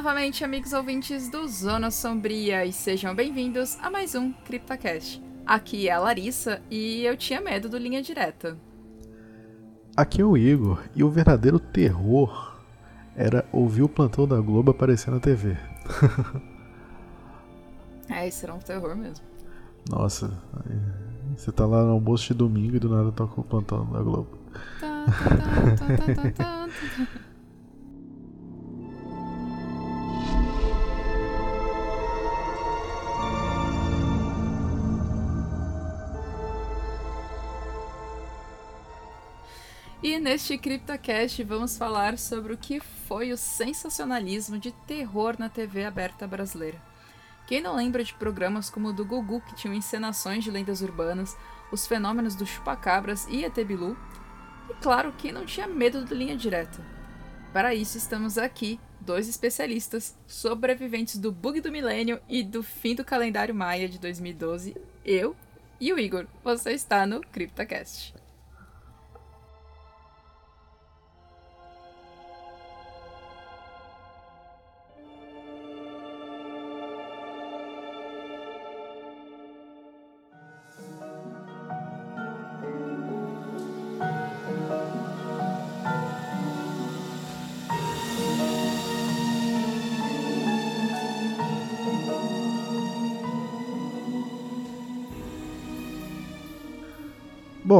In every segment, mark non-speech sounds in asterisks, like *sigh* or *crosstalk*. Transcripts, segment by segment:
novamente, amigos ouvintes do Zona Sombria, e sejam bem-vindos a mais um CryptoCast. Aqui é a Larissa e eu tinha medo do Linha Direta. Aqui é o Igor, e o verdadeiro terror era ouvir o plantão da Globo aparecer na TV. *laughs* É, isso era um terror mesmo. Nossa, você tá lá no almoço de domingo e do nada toca o plantão da Globo. Neste CryptoCast vamos falar sobre o que foi o sensacionalismo de terror na TV aberta brasileira. Quem não lembra de programas como o do Gugu, que tinham encenações de lendas urbanas, os fenômenos do chupacabras e ET Bilu? E claro, quem não tinha medo do linha direta? Para isso estamos aqui, dois especialistas, sobreviventes do bug do milênio e do fim do calendário maia de 2012, eu e o Igor. Você está no CryptoCast.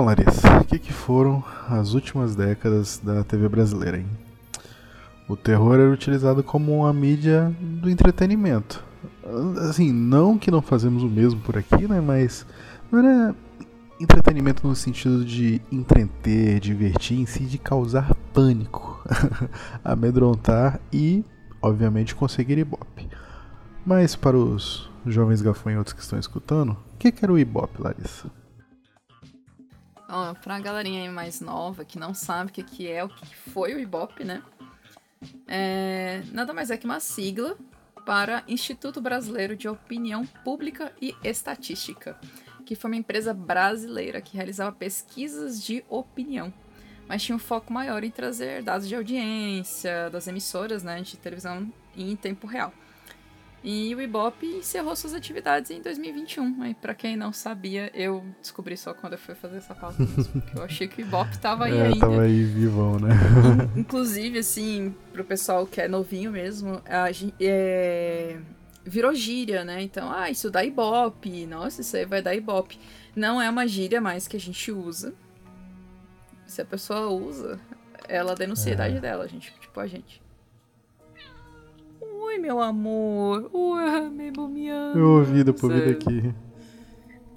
Bom, Larissa, o que, que foram as últimas décadas da TV brasileira, hein? O terror era utilizado como uma mídia do entretenimento. Assim, não que não fazemos o mesmo por aqui, né? Mas não era entretenimento no sentido de entreter, divertir, em si de causar pânico, *laughs* amedrontar e, obviamente, conseguir ibope. Mas para os jovens gafanhotos que estão escutando, o que, que era o ibope, Larissa? Ó, pra galerinha aí mais nova que não sabe o que, que é, o que foi o Ibope, né? É, nada mais é que uma sigla para Instituto Brasileiro de Opinião Pública e Estatística, que foi uma empresa brasileira que realizava pesquisas de opinião, mas tinha um foco maior em trazer dados de audiência das emissoras né, de televisão em tempo real. E o Ibope encerrou suas atividades em 2021. Aí, pra quem não sabia, eu descobri só quando eu fui fazer essa pauta mesmo, eu achei que o Ibope tava aí é, ainda. tava aí vivão, né? Inclusive, assim, pro pessoal que é novinho mesmo, a, é, virou gíria, né? Então, ah, isso dá Ibope. Nossa, isso aí vai dar Ibope. Não é uma gíria mais que a gente usa. Se a pessoa usa, ela denuncia a idade dela, gente. Tipo a gente. Oi, meu amor. Oi, meu bomiano. Eu ouvi vir daqui.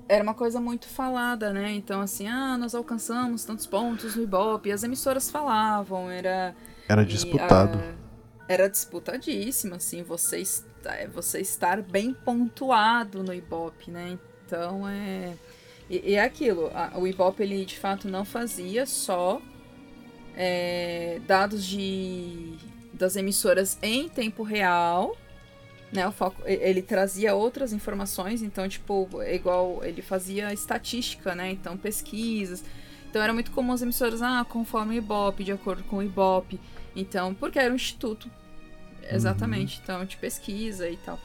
Era uma coisa muito falada, né? Então, assim, ah, nós alcançamos tantos pontos no Ibope. As emissoras falavam, era. Era e, disputado. ah, era disputadíssimo, assim, você, está, é, você estar bem pontuado no Ibope, né? Então, é. E, e é aquilo, a- o Ibope, ele de fato não fazia só é, dados de das emissoras em tempo real, né? O foco, ele trazia outras informações, então, tipo, é igual ele fazia estatística, né? Então, pesquisas. Então, era muito comum as emissoras, ah, conforme o Ibope, de acordo com o Ibope. Então, porque era um instituto, exatamente, então, de pesquisa e tal.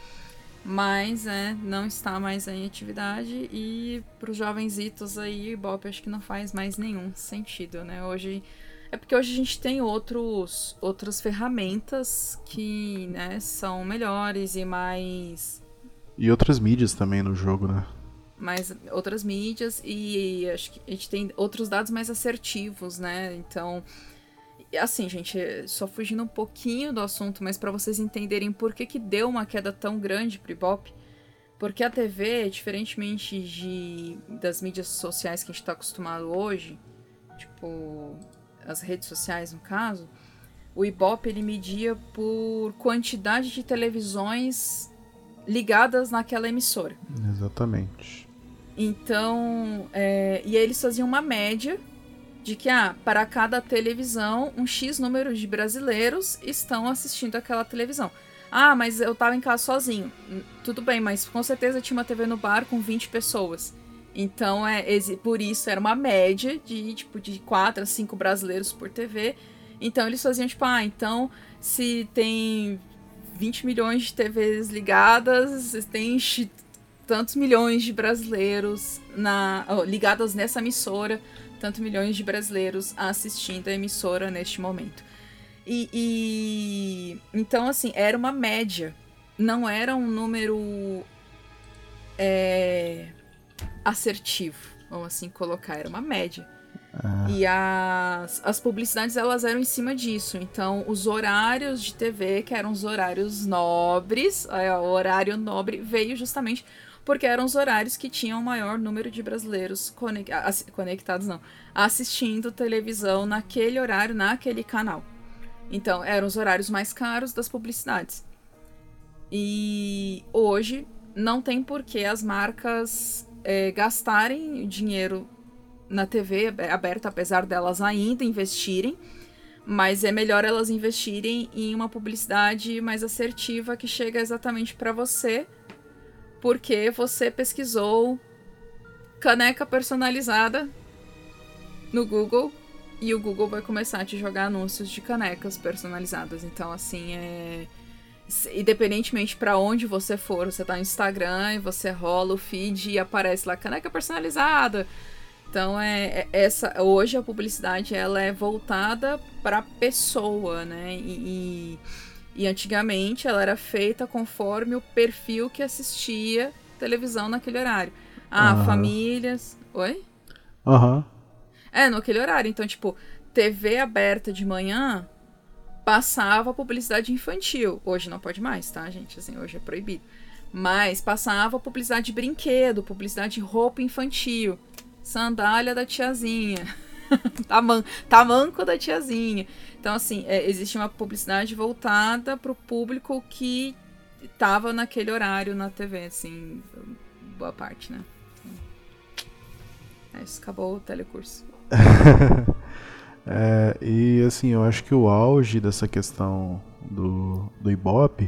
Mas, é, não está mais em atividade e para os jovenzitos aí, o Ibope acho que não faz mais nenhum sentido, né? Hoje é porque hoje a gente tem outros, outras ferramentas que né, são melhores e mais, E outras mídias também no jogo, né? mais outras mídias e acho que a gente tem outros dados mais assertivos, né? Então, assim, gente, só fugindo um pouquinho do assunto, mas para vocês entenderem por que, que deu uma queda tão grande pro Ibope, porque a TV, diferentemente de, das mídias sociais que a gente tá acostumado hoje, tipo as redes sociais no caso, o Ibope ele media por quantidade de televisões ligadas naquela emissora. Exatamente. Então, é, e aí eles faziam uma média de que, ah, para cada televisão, um X número de brasileiros estão assistindo aquela televisão. Ah, mas eu tava em casa sozinho. Hum, tudo bem, mas com certeza tinha uma TV no bar com 20 pessoas. Então, é, por isso era uma média de tipo de 4 a 5 brasileiros por TV. Então eles faziam tipo, ah, então se tem 20 milhões de TVs ligadas, tem tantos milhões de brasileiros na oh, ligados nessa emissora, tantos milhões de brasileiros assistindo a emissora neste momento. E, e, então assim era uma média, não era um número é, assertivo, vamos assim colocar, era uma média. Ah. E as, as publicidades elas eram em cima disso. Então, os horários de TV, que eram os horários nobres, o horário nobre veio justamente porque eram os horários que tinham o maior número de brasileiros conectados, não, assistindo televisão naquele horário, naquele canal. Então, eram os horários mais caros das publicidades. E hoje não tem por que as marcas é, gastarem dinheiro na TV aberta, apesar delas ainda investirem. Mas é melhor elas investirem em uma publicidade mais assertiva que chega exatamente para você, porque você pesquisou caneca personalizada no Google e o Google vai começar a te jogar anúncios de canecas personalizadas. Então, assim, é. Independentemente para onde você for, você tá no Instagram e você rola o feed e aparece lá caneca personalizada então é, é, essa hoje a publicidade ela é voltada para pessoa, né? E, e, e, antigamente ela era feita conforme o perfil que assistia televisão naquele horário. Ah, uhum. famílias. Oi? Aham. Uhum. É, naquele horário. Então, tipo, TV aberta de manhã passava publicidade infantil. Hoje não pode mais, tá, gente? Assim, hoje é proibido. Mas passava publicidade de brinquedo, publicidade de roupa infantil sandália da tiazinha. *laughs* Taman tamanco da tiazinha. Então, assim, é, existe uma publicidade voltada para o público que estava naquele horário na TV, assim, boa parte, né? É isso, acabou o telecurso. *laughs* é, e assim, eu acho que o auge dessa questão do, do Ibope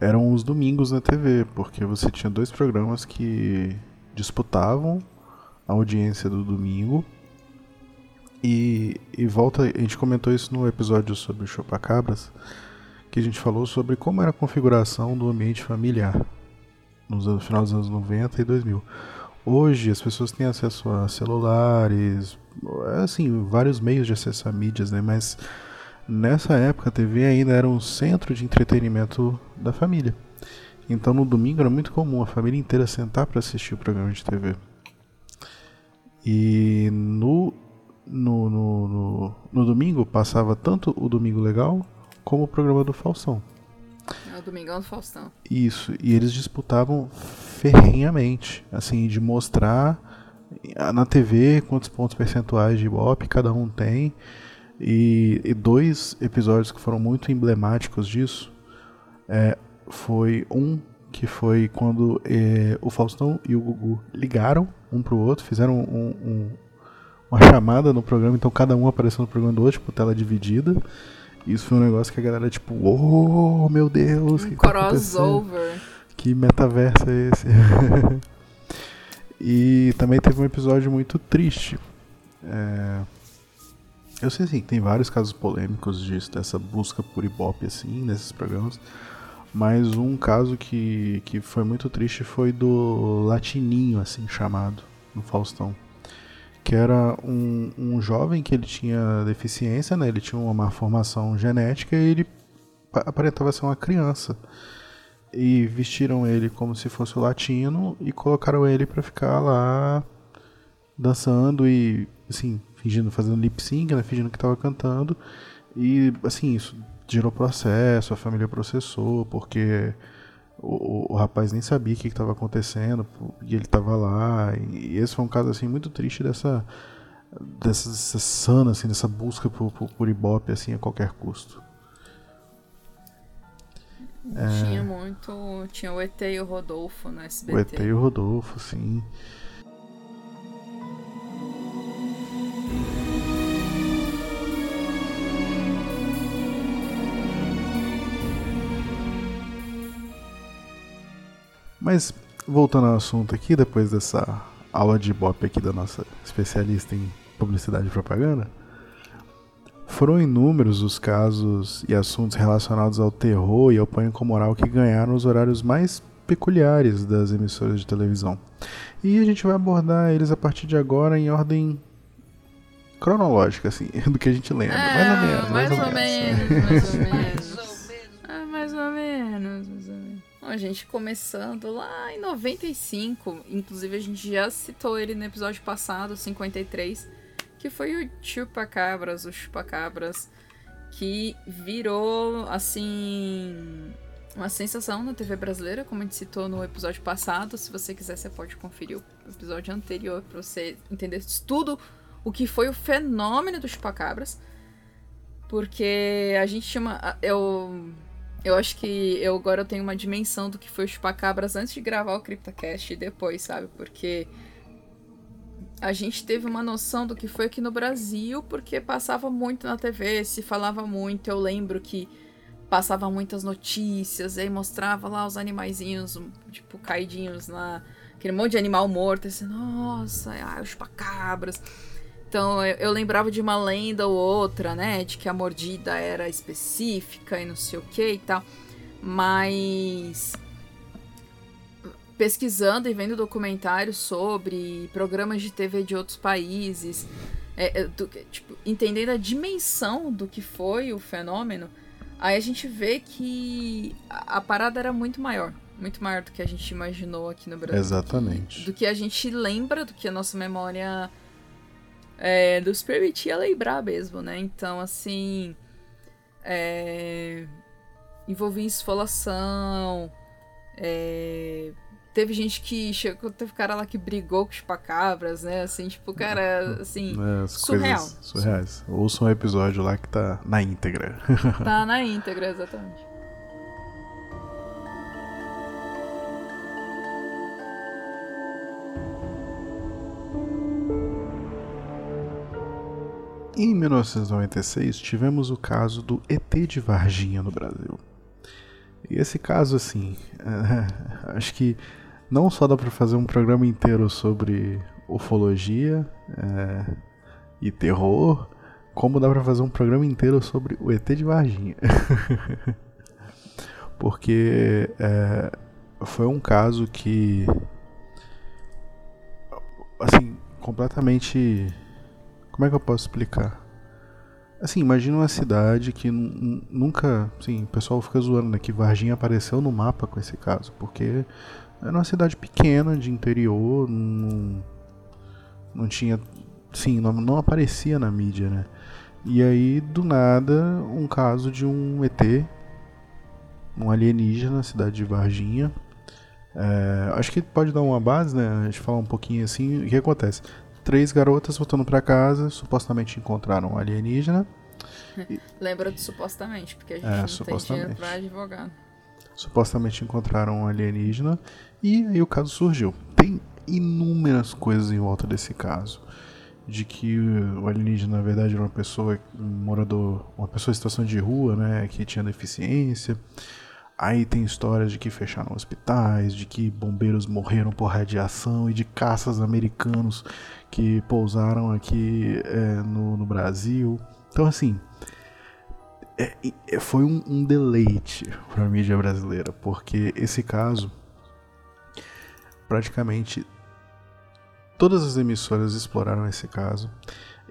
eram os domingos na TV, porque você tinha dois programas que disputavam a audiência do domingo. E, e volta, a gente comentou isso no episódio sobre o Chupacabras, que a gente falou sobre como era a configuração do ambiente familiar no final dos anos 90 e 2000. Hoje as pessoas têm acesso a celulares, assim, vários meios de acesso a mídias, né? Mas nessa época a TV ainda era um centro de entretenimento da família. Então no domingo era muito comum a família inteira sentar para assistir o programa de TV. E no, no, no, no, no domingo passava tanto o Domingo Legal como o programa do Faustão. É o Domingão do Faustão. Isso, e eles disputavam ferrenhamente, assim, de mostrar na TV quantos pontos percentuais de Ibope cada um tem. E, e, dois episódios que foram muito emblemáticos disso é, foi um que foi quando é, o Faustão e o Gugu ligaram um pro outro, fizeram um, um, uma chamada no programa, então cada um apareceu no programa do outro, tipo, tela dividida. Isso foi um negócio que a galera, tipo, oh meu Deus, um que crossover. Tá que metaverso é esse? *laughs* e também teve um episódio muito triste. É... Eu sei assim, tem vários casos polêmicos disso, dessa busca por ibope assim, nesses programas. Mas um caso que, que foi muito triste foi do Latininho, assim chamado, no Faustão. Que era um, um jovem que ele tinha deficiência, né? Ele tinha uma formação genética e ele aparentava ser uma criança. E vestiram ele como se fosse o latino e colocaram ele para ficar lá dançando e, assim, fingindo, fazendo lip sync, né? Fingindo que estava cantando. E, assim, isso gerou processo, a família processou, porque o, o, rapaz nem sabia o que estava acontecendo e ele estava lá. E, esse foi um caso assim muito triste dessa dessa, dessa sana, assim, dessa busca por, por, por Ibope assim, a qualquer custo. É... Tinha muito. Tinha o ET e o Rodolfo no SBT. O ET e o Rodolfo, sim. Mas voltando ao assunto aqui, depois dessa aula de Ibope aqui da nossa especialista em publicidade e propaganda, foram inúmeros os casos e assuntos relacionados ao terror e ao pânico moral que ganharam os horários mais peculiares das emissoras de televisão. E a gente vai abordar eles a partir de agora em ordem cronológica, assim, *laughs* do que a gente lembra. mais ou menos. Mais, mais ou, ou menos. menos mais ou *laughs* menos. ah, mais ou menos. Mais ou menos. Bom, a gente começando lá em 95, inclusive a gente já citou ele no episódio passado, 53, que foi o Chupacabras, o Chupacabras, que virou, assim, uma sensação na TV brasileira, como a gente citou no episódio passado. Se você quiser, você pode conferir o episódio anterior para você entender tudo o que foi o fenômeno do Chupacabras. Porque a gente tinha uma. Eu eu acho que eu agora eu tenho uma dimensão do que foi o Chupacabras antes de gravar o CryptoCast e depois, sabe? Porque a gente teve uma noção do que foi aqui no Brasil, porque passava muito na TV, se falava muito. Eu lembro que passava muitas notícias, aí mostrava lá os animaizinhos, tipo, caidinhos lá, aquele monte de animal morto, assim, nossa, ai, os chupacabras. Então eu, eu, lembrava de uma lenda ou outra, né? De que a mordida era específica e não sei o que e tal. Mas pesquisando e vendo documentários sobre programas de TV de outros países, é, é, do, tipo, entendendo a dimensão do que foi o fenômeno, aí a gente vê que a, a, parada era muito maior. Muito maior do que a gente imaginou aqui no Brasil. Exatamente. Do que a gente lembra, do que a nossa memória é, nos permitia lembrar mesmo, né? Então, assim. É, envolvia esfolação. É, teve gente que chegou, teve cara lá que brigou com os pacabras, né? Assim, tipo, cara, assim, é, surreal. Surreais. Ouça um episódio lá que tá na íntegra. *laughs* tá na íntegra, exatamente. Em 1996, tivemos o caso do ET de Varginha no Brasil. E esse caso, assim, *laughs* acho que não só dá para fazer um programa inteiro sobre ufologia é, e terror, como dá para fazer um programa inteiro sobre o ET de Varginha. *laughs* Porque é, foi um caso que, assim, completamente como é que eu posso explicar? Assim, imagina uma cidade que nunca. Sim, o pessoal fica zoando, né? Que Varginha apareceu no mapa com esse caso, porque era uma cidade pequena, de interior, não, não tinha. Sim, não, não aparecia na mídia, né? E aí, do nada, um caso de um ET, um alienígena na cidade de Varginha. É, acho que pode dar uma base, né? A gente falar um pouquinho assim. O que acontece? três garotas voltando para casa, supostamente encontraram um alienígena. *laughs* Lembra do supostamente, porque a gente é, não tem dinheiro pra advogado. Supostamente encontraram um alienígena e aí o caso surgiu. Tem inúmeras coisas em volta desse caso. De que o alienígena, na verdade, era uma pessoa, um morador, uma pessoa em situação de rua, né, que tinha deficiência. Aí tem histórias de que fecharam hospitais, de que bombeiros morreram por radiação e de caças americanos que pousaram aqui é, no, no, Brasil. Então, assim, é, é, foi um, um deleite para a mídia brasileira, porque esse caso, praticamente todas as emissoras exploraram esse caso.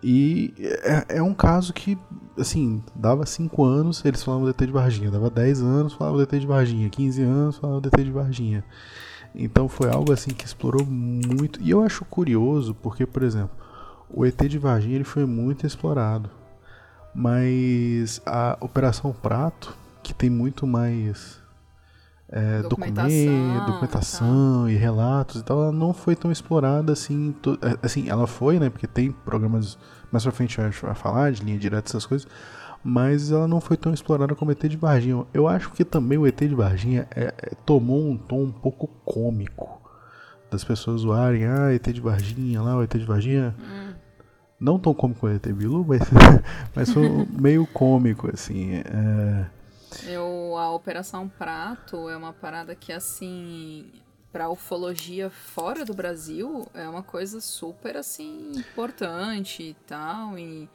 E é, é, um caso que, assim, dava 5 anos, eles falavam DT de Varginha. Dava 10 anos, falavam DT de Varginha. 15 anos, falavam DT de Varginha. Então foi algo assim que explorou muito. E eu acho curioso porque, por exemplo, o ET de Varginha ele foi muito explorado. Mas a Operação Prato, que tem muito mais é, documentação, documento, documentação tá. e relatos e tal, ela não foi tão explorada assim. To, é, assim, ela foi, né? Porque tem programas mais pra frente a gente vai falar de linha direta, essas coisas. mas ela não foi tão explorada como o ET de Varginha. Eu acho que também o ET de Varginha é, é, tomou um tom um pouco cômico das pessoas zoarem, ah, ET de Varginha lá, o ET de Varginha. Hum. Não tão cômico o ET Bilu, mas, *laughs* mas foi meio cômico, assim. É... Eu, a Operação Prato é uma parada que, assim, pra ufologia fora do Brasil, é uma coisa super, assim, importante e tal, e...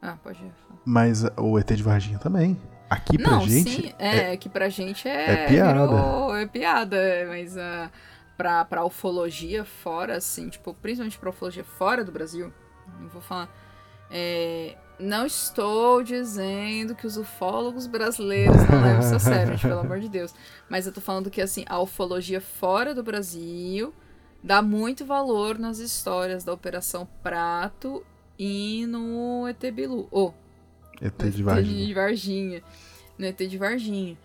Ah, pode falar. Mas o ET de Varginha também. Aqui pra Não, gente. sim, é, que pra gente é... é piada. virou- é piada, é, mas uh, pra, pra ufologia fora, assim, tipo, principalmente pra ufologia fora do Brasil, não vou falar... é, não estou dizendo que os ufólogos brasileiros não levam isso a sério, gente, pelo amor de Deus. Mas eu tô falando que, assim, a ufologia fora do Brasil dá muito valor nas histórias da Operação Prato e no ET Bilu. Oh, ET de Varginha. de Varginha. No ET de Varginha.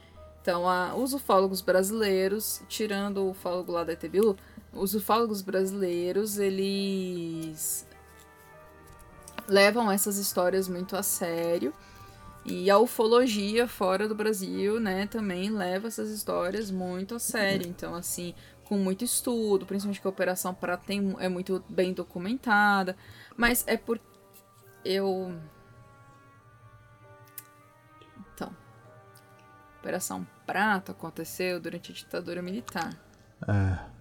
Então, a, os ufólogos brasileiros, tirando o ufólogo lá da ET Bilu, os ufólogos brasileiros, eles levam essas histórias muito a sério. E a ufologia fora do Brasil, né, também leva essas histórias muito a sério. Então, assim, com muito estudo, principalmente que a Operação Prata tem, é muito bem documentada. Mas é por. Eu. Então. Operação Prata aconteceu durante a ditadura militar. É.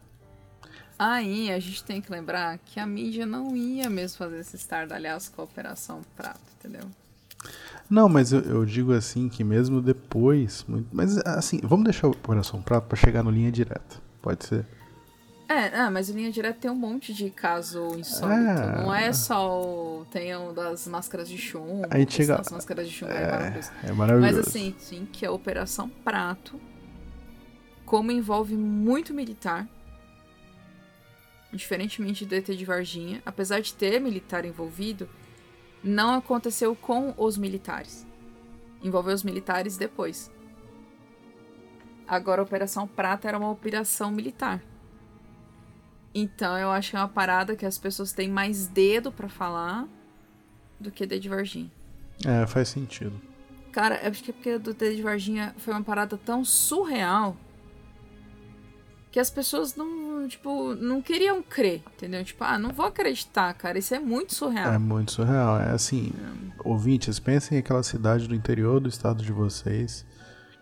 Aí a gente tem que lembrar que a mídia não ia mesmo fazer esse estardalhaço com a Operação Prata, entendeu? Não, mas eu, eu digo assim que mesmo depois. muito- mas assim, vamos deixar o Operação Prato pra chegar no linha direta. Pode ser? É, ah, mas o Linha Direta tem um monte de caso insólito. É. Não é só o. Tem o das máscaras de chumbo. A gente chega- As máscaras de chumbo é, maravilhoso. É maravilhoso. Mas assim, sim, que a Operação Prato, como envolve muito militar, diferentemente do ET de Varginha, apesar de ter militar envolvido, não aconteceu com os militares. Envolveu os militares depois. Agora a Operação Prata era uma operação militar. Então eu acho que é uma parada que as pessoas têm mais dedo pra falar do que ET de Varginha. É, faz sentido. Cara, eu acho que é porque do T de Varginha foi uma parada tão surreal que as pessoas não, tipo, não queriam crer, entendeu? Tipo, ah, não vou acreditar, cara, isso é muito surreal. É muito surreal. É assim, ouvintes, pensem em aquela cidade do interior do estado de vocês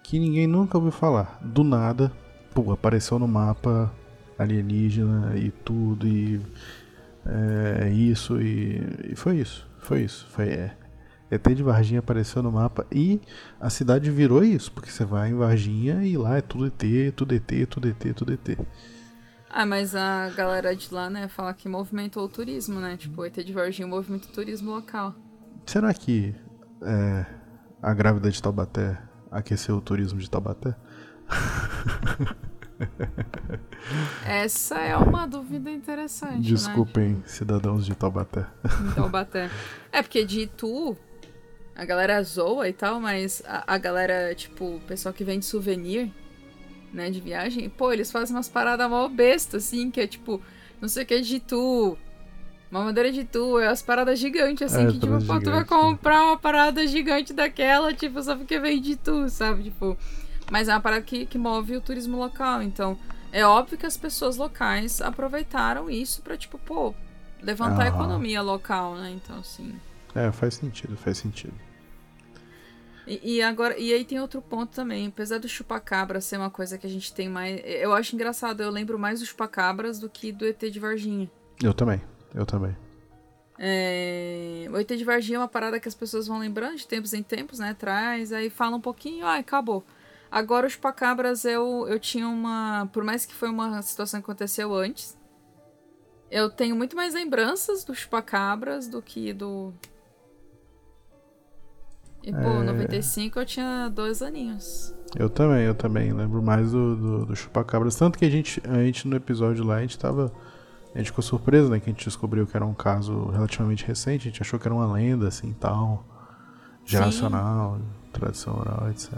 que ninguém nunca ouviu falar. Do nada, pô, apareceu no mapa alienígena e tudo, e é isso, e, e foi isso. Foi isso. Foi é. ET de Varginha apareceu no mapa e a cidade virou isso, porque você vai em Varginha e lá é tudo ET, tudo ET, tudo ET, tudo ET. Ah, mas a galera de lá, né, fala que movimentou o turismo, né? Tipo, ET de Varginha movimenta o turismo local. Será que é, a grávida de Taubaté aqueceu o turismo de Taubaté? *laughs* Essa é uma dúvida interessante, né? Desculpem, cidadãos de Taubaté. Taubaté. É, porque de Itu, a galera zoa e tal, mas a, a galera, tipo, o pessoal que vende souvenir, né, de viagem, pô, eles fazem umas paradas mó besta, assim, que é tipo, não sei o que de Itu. Uma madeira de tu, é as paradas gigantes, assim, É, que tipo, pô, tu vai né? comprar uma parada gigante daquela, tipo, só porque vem de tu, sabe? Tipo. Mas é uma parada que, que move o turismo local. Então, é óbvio que as pessoas locais aproveitaram isso pra, tipo, pô, levantar a economia local, né? Então, assim. É, faz sentido, faz sentido. E, e agora, e aí tem outro ponto também. Apesar do chupacabra ser uma coisa que a gente tem mais. Eu acho engraçado, eu lembro mais do chupacabras do que do ET de Varginha. Eu também, eu também. É... O ET de Varginha é uma parada que as pessoas vão lembrando de tempos em tempos, né? Traz, aí fala um pouquinho, ah, acabou. Agora, os chupacabras, eu, eu tinha uma. Por mais que foi uma situação que aconteceu antes, eu tenho muito mais lembranças dos chupacabras do que do. E, pô, É. 95 eu tinha dois aninhos. Eu também, eu também. Lembro mais do, do, do Chupacabras. Tanto que a gente, a gente no episódio lá, a gente tava. A gente ficou surpreso, né? Que a gente descobriu que era um caso relativamente recente. A gente achou que era uma lenda, assim, tal. Geracional, tradição oral, etc.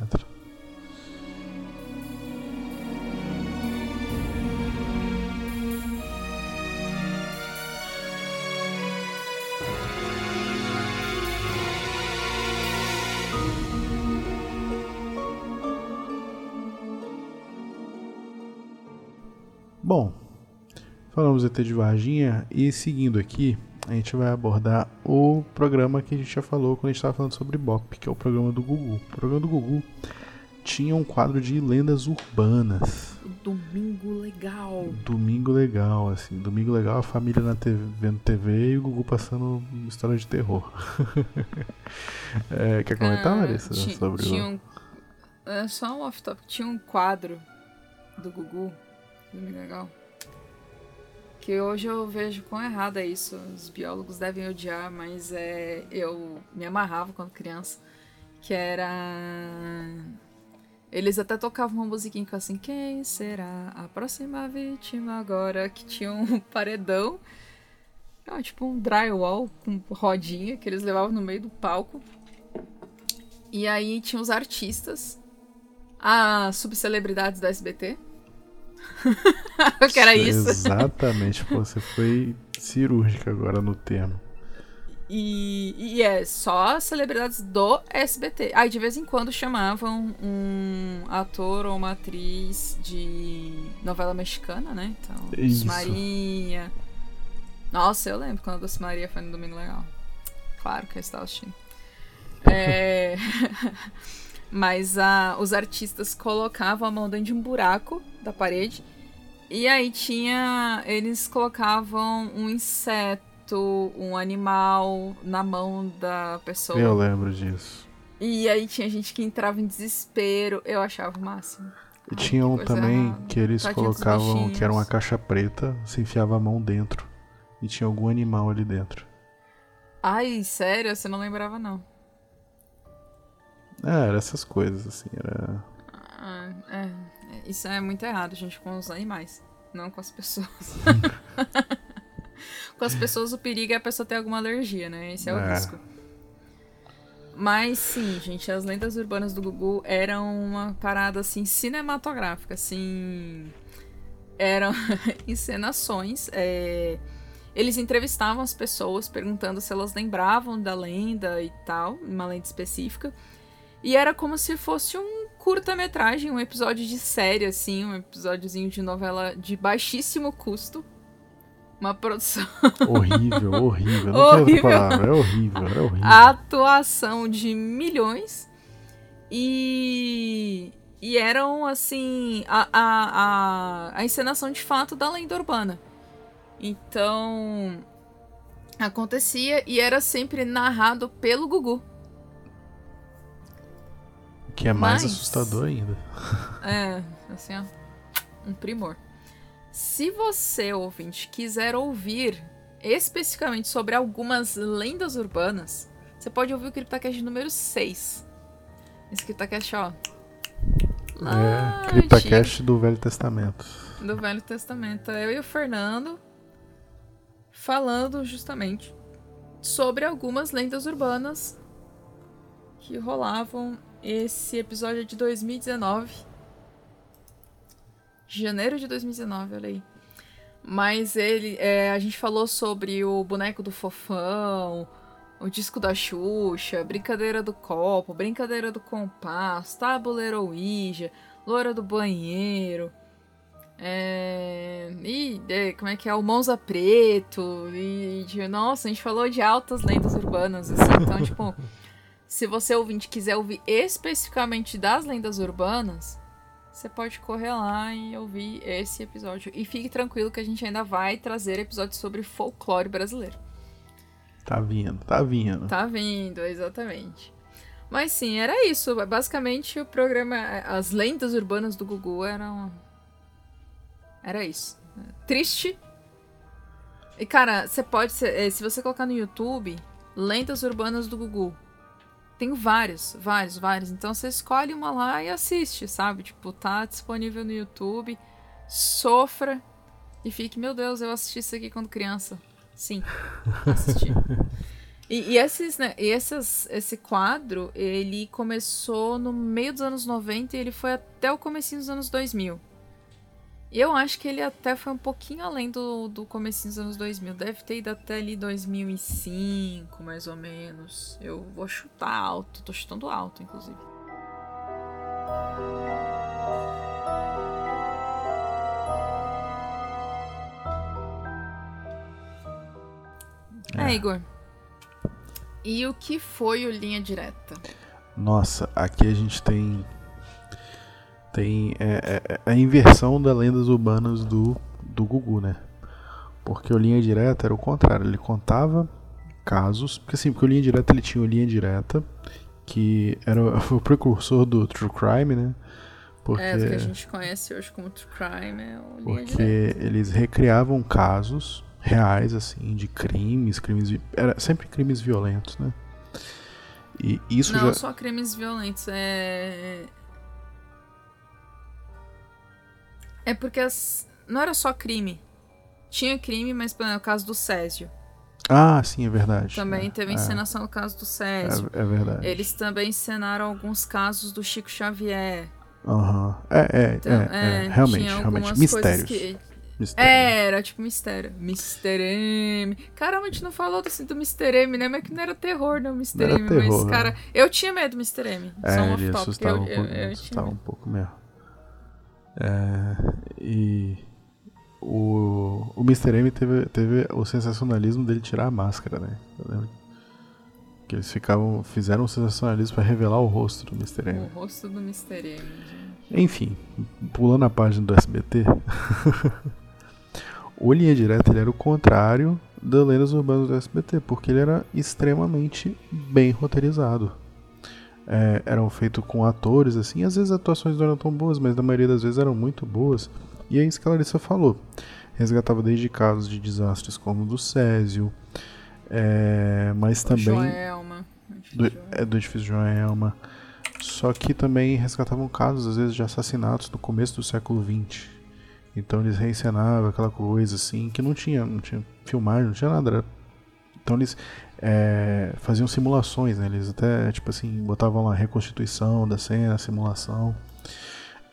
Bom, falamos ET de Varginha e seguindo aqui, a gente vai abordar o programa que a gente já falou quando a gente estava falando sobre Bop, que é o programa do Gugu. O programa do Gugu tinha um quadro de lendas urbanas. Domingo legal. Domingo legal, assim. Domingo legal, a família na TV, vendo TV e o Gugu passando história de terror. *laughs* é, quer comentar, ah, Larissa, tinha, sobre tinha o... Um, é só um off-top. Tinha um quadro do Gugu, Domingo legal, que hoje eu vejo quão errado é isso. Os biólogos devem odiar, mas é, eu me amarrava quando criança. Que era eles até tocavam uma musiquinha com assim, quem será a próxima vítima agora? Que tinha um *laughs* paredão, ah, tipo um drywall com rodinha que eles levavam no meio do palco. E aí tinha os artistas, as subcelebridades da SBT. *laughs* que era isso. Exatamente, você foi cirúrgica agora no termo. E, e, é só celebridades do SBT. Aí de vez em quando chamavam um ator ou uma atriz de novela mexicana, né? Então, Isso. Maria. Nossa, eu lembro quando a Doce Maria foi no Domingo Legal. Claro que eu estava assistindo. É... *laughs* Mas a, os artistas colocavam a mão dentro de um buraco da parede. E aí tinha. Eles colocavam um inseto um animal na mão da pessoa. Eu lembro disso. E aí tinha gente que entrava em desespero. Eu achava o máximo. E Ai, tinha um também errada. que eles colocavam que era uma caixa preta, você enfiava a mão dentro. E tinha algum animal ali dentro. Ai, sério? Você não lembrava, não. É, era essas coisas, assim, era. Ah, é. Isso é muito errado, gente, com os animais, não com as pessoas. *laughs* com as pessoas o perigo é a pessoa ter alguma alergia, né? Esse é o é. risco. Mas sim, gente, as lendas urbanas do Gugu eram uma parada assim cinematográfica, assim. Eram *laughs* encenações. É... Eles entrevistavam as pessoas perguntando se elas lembravam da lenda e tal, uma lenda específica. E era como se fosse um curta-metragem, um episódio de série, assim, um episódiozinho de novela de baixíssimo custo. Uma produção. Horrível, *laughs* horrível. Não horrível. palavra. É horrível, é horrível. A atuação de milhões. E. E eram, assim. A, a, a, a encenação de fato da lenda urbana. Então. Acontecia e era sempre narrado pelo Gugu. Que é mais Mas, assustador ainda. É, assim, ó. Um primor. Se você, ouvinte, quiser ouvir especificamente sobre algumas lendas urbanas, você pode ouvir o CryptoCast número 6. Esse CryptoCast, ó. é, CryptoCast do Velho Testamento. Do Velho Testamento. Eu e o Fernando falando justamente sobre algumas lendas urbanas que rolavam. Esse episódio é de 2019 janeiro de 2019, olha aí. Mas ele, é, a gente falou sobre o boneco do fofão, o disco da Xuxa, brincadeira do copo, brincadeira do compasso, tabuleiro Ouija, loura do banheiro. É, e é, como é que é? O Monza Preto. E, de, nossa, a gente falou de altas lendas urbanas, assim. Então, *laughs* tipo, se você ouvinte quiser ouvir especificamente das lendas urbanas, você pode correr lá e ouvir esse episódio. E fique tranquilo que a gente ainda vai trazer episódios sobre folclore brasileiro. Tá vindo, tá vindo. Tá vindo, exatamente. Mas sim, era isso. Basicamente o programa. As lendas urbanas do Gugu eram. Era isso. Triste. E cara, você pode. Eh, se você colocar no YouTube, Lendas Urbanas do Gugu. Tem vários, vários, vários. Então você escolhe uma lá e assiste, sabe? Tipo, tá disponível no YouTube. Sofra e fique, meu Deus, eu assisti isso aqui quando criança. Sim, assisti. *laughs* e, e, esses, né, e essas, esse quadro, ele começou no meio dos anos 90 e ele foi até o comecinho dos anos 2000. Eu acho que ele até foi um pouquinho além do, do começo dos anos 2000. Deve ter ido até ali 2005, mais ou menos. Eu vou chutar alto. Tô chutando alto, inclusive. É. é, Igor. E o que foi o Linha Direta? Nossa, aqui a gente tem tem é, é, é a inversão das lendas urbanas do, do Gugu, né? Porque o Linha Direta era o contrário, ele contava casos. Porque assim, porque o Linha Direta ele tinha o Linha Direta, que era o *laughs* precursor do True Crime, né? Porque, é, o que a gente conhece hoje como True Crime é o Linha Porque Direta. eles recriavam casos reais, assim, de crimes, crimes. Era sempre crimes violentos, né? E isso Não já... só crimes violentos, é. É porque as... não era só crime. Tinha crime, mas por exemplo, o caso do Césio. Ah, sim, é verdade. Também é, teve é, encenação do caso do Césio. É, é verdade. Eles também encenaram alguns casos do Chico Xavier. Aham. Uhum. É, é, Então, é, é, realmente, realmente. Mistérios. Que... Mistério. É, era tipo mistério. Mr. M. Caramba, a gente não falou assim do Mr. M, né? Mas que não era terror, não, Mr. Não M. terror, mas, né? cara, eu tinha medo do Mr. M. É, Só um ele assustava, eu, um, pouco, eu, eu assustava um pouco mesmo. É, e o, o Mr. M teve, teve o sensacionalismo dele tirar a máscara, né? Eu lembro que eles ficavam, fizeram um sensacionalismo para revelar o rosto do Mr. M. O rosto do Mr. M. Enfim, pulando a página do SBT, *laughs* o Linha Direta ele era o contrário da Lendas Urbanas do SBT, porque ele era extremamente bem roteirizado. É, eram feitos com atores, assim, às vezes as atuações não eram tão boas, mas na maioria das vezes eram muito boas. E é isso que a Larissa falou. Resgatava desde casos de desastres como o do Césio, é, mas O também. Joelma. Do, é do edifício Joelma. Só que também resgatavam casos, às vezes, de assassinatos do começo do século XX. Então eles reencenavam aquela coisa assim, que não tinha, não tinha filmagem, não tinha nada. era- Então eles é, faziam simulações, né? Eles até, tipo assim, botavam lá reconstituição da cena, simulação.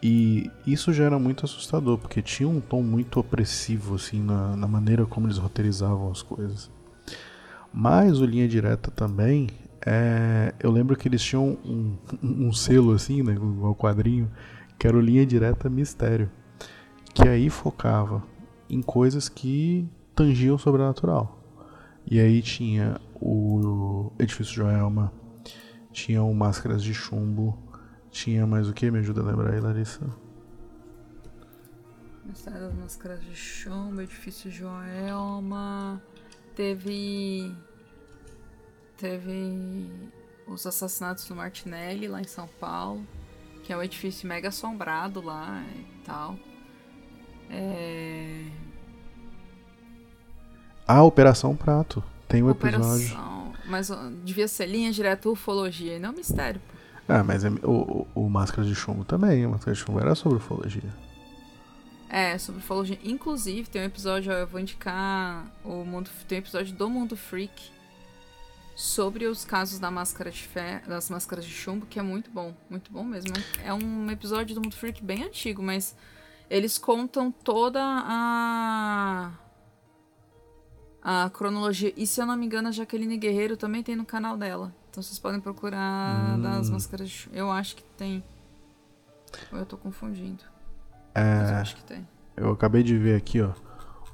E isso já era muito assustador, porque tinha um tom muito opressivo, assim, na, na maneira como eles roteirizavam as coisas. Mas o Linha Direta também, é, eu lembro que eles tinham um, um selo, assim, né, igual quadrinho, que era o Linha Direta Mistério. Que aí focava em coisas que tangiam o sobrenatural. E aí tinha o Edifício Joelma, tinha o Máscaras de Chumbo, tinha mais o que? Me ajuda a lembrar aí, Larissa. Das Máscaras de Chumbo, Edifício Joelma. Teve. Teve os assassinatos do Martinelli lá em São Paulo, que é um edifício mega assombrado lá e tal. É. Ah, Operação Prato. Tem um episódio. Operação. Mas ó, devia ser linha direta ufologia e não mistério. Ah, mas é- o, o, o Máscaras de Chumbo também. O Máscaras de Chumbo era sobre ufologia. É, sobre ufologia. Inclusive, tem um episódio, ó, eu vou indicar o mundo. Tem um episódio do Mundo Freak sobre os casos da máscara de fé, das máscaras de chumbo, que é muito bom, muito bom mesmo. É um episódio do Mundo Freak bem antigo, mas eles contam toda a a cronologia. E se eu não me engano, a Jaqueline Guerreiro também tem no canal dela. Então vocês podem procurar Hum. das máscaras de. Eu acho que tem. Ou eu tô confundindo. Mas eu É, acho que tem. eu acabei de ver aqui, ó.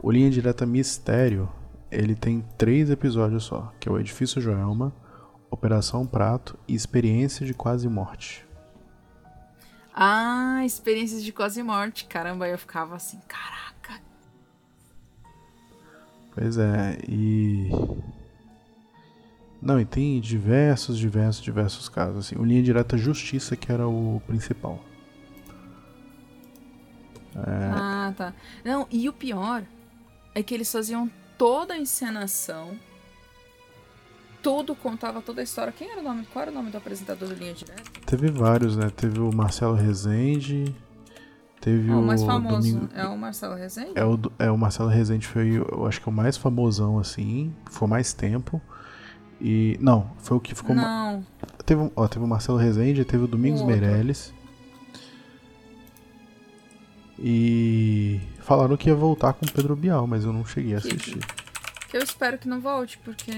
O Linha Direta Mistério, ele tem três episódios só, que é o Edifício Joelma, Operação Prato e Experiência de Quase Morte. Ah, experiências de quase morte. Caramba, eu ficava assim, caraca. Pois é, e. Não, e tem diversos, diversos, diversos casos. Assim. O Linha Direta Justiça, que era o principal. É. Ah, tá. Não, e o pior é que eles faziam toda a encenação. Tudo contava toda a história. Quem era o nome? Qual era o nome do apresentador do Linha Direta? Teve vários, né? Teve o Marcelo Rezende, teve Ah, o. mais famoso Domingo- é o Marcelo Rezende? É o, é o Marcelo Rezende foi, eu acho que o mais famosão, assim, foi mais tempo. E. Não, foi o que ficou. ma- Não. Teve, um- ó, teve o Marcelo Rezende, teve o Domingos O. Meirelles. E. Falaram que ia voltar com o Pedro Bial, mas eu não cheguei a assistir. Que eu espero que não volte, porque.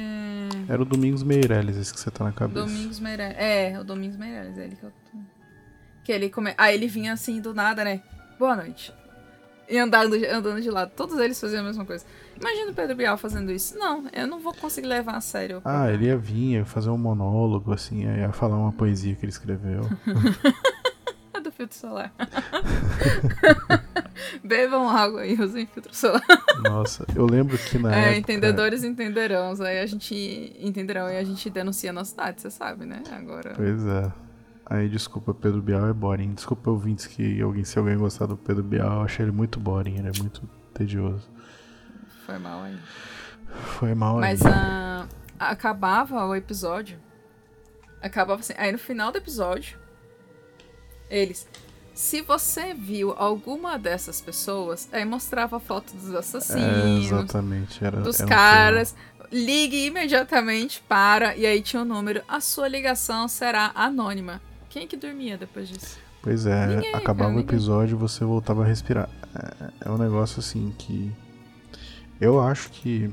Era o Domingos Meirelles, esse que você tá na cabeça. Domingos Meirelles. É, o Domingos Meirelles, é ele que eu tô. Que ele come... Aí ele vinha assim do nada, né? Boa noite. E andando, andando de lado. Todos eles faziam a mesma coisa. Imagina o Pedro Bial fazendo isso. Não, eu não vou conseguir levar a sério. Ah, ele ia vir, ia fazer um monólogo, assim, ia falar uma poesia que ele escreveu. *laughs* É do filtro solar. *laughs* Bebam água e usem filtro solar. Nossa, eu lembro que na É, época... entendedores entenderão. Aí a gente entenderão e a gente denuncia na cidade, você sabe, né? Agora. Pois é. Aí, desculpa, Pedro Bial é boring. Desculpa, ouvintes, que alguém, se alguém gostar do Pedro Bial, eu achei ele muito boring, ele é muito tedioso. Foi mal aí. Foi mal aí. Mas ah, acabava o episódio. Acabava assim. Aí no final do episódio, eles. Se você viu alguma dessas pessoas, aí mostrava a foto dos É, assassinos, exatamente. Era, dos era um caras. Ligue imediatamente para. E aí tinha o número. A sua ligação será anônima. Quem que dormia depois disso? Pois é, Ninguém, acabava cara, o episódio e você voltava a respirar. É, é um negócio assim que. Eu acho que.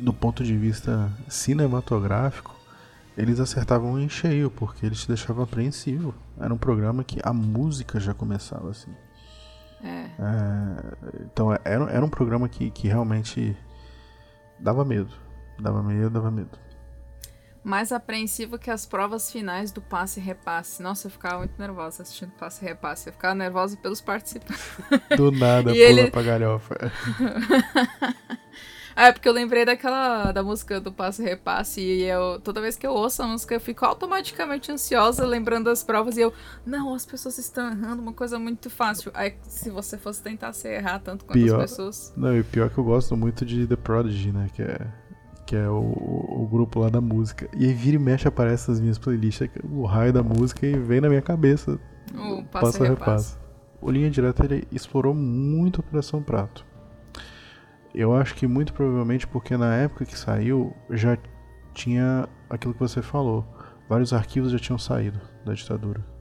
Do ponto de vista cinematográfico, eles acertavam em cheio, porque eles te deixavam apreensivo. Era um programa que a música já começava assim. É. É, então era, era um programa que, que realmente dava medo. Dava medo, dava medo. Mais apreensivo que as provas finais do passe e repasse. Nossa, eu ficava muito nervosa assistindo passe e repasse. Eu ficava nervosa pelos participantes. *laughs* Do nada, pula ele- pra galhofa. Ah, *laughs* é porque eu lembrei daquela da música do passe e repasse e eu toda vez que eu ouço a música eu fico automaticamente ansiosa lembrando das provas e eu, não, as pessoas estão errando uma coisa muito fácil. Aí se você fosse tentar se errar tanto quanto Pior. as pessoas. Não, e o pior que eu gosto muito de The Prodigy, né? Que é, que é o, o grupo lá da música. E aí vira e mexe aparece nas minhas playlists o raio da música e vem na minha cabeça. O Passa passe e repasse. O Linha Direta ele explorou muito a Operação Prato. Eu acho que muito provavelmente porque na época que saiu já tinha aquilo que você falou. Vários arquivos já tinham saído da ditadura.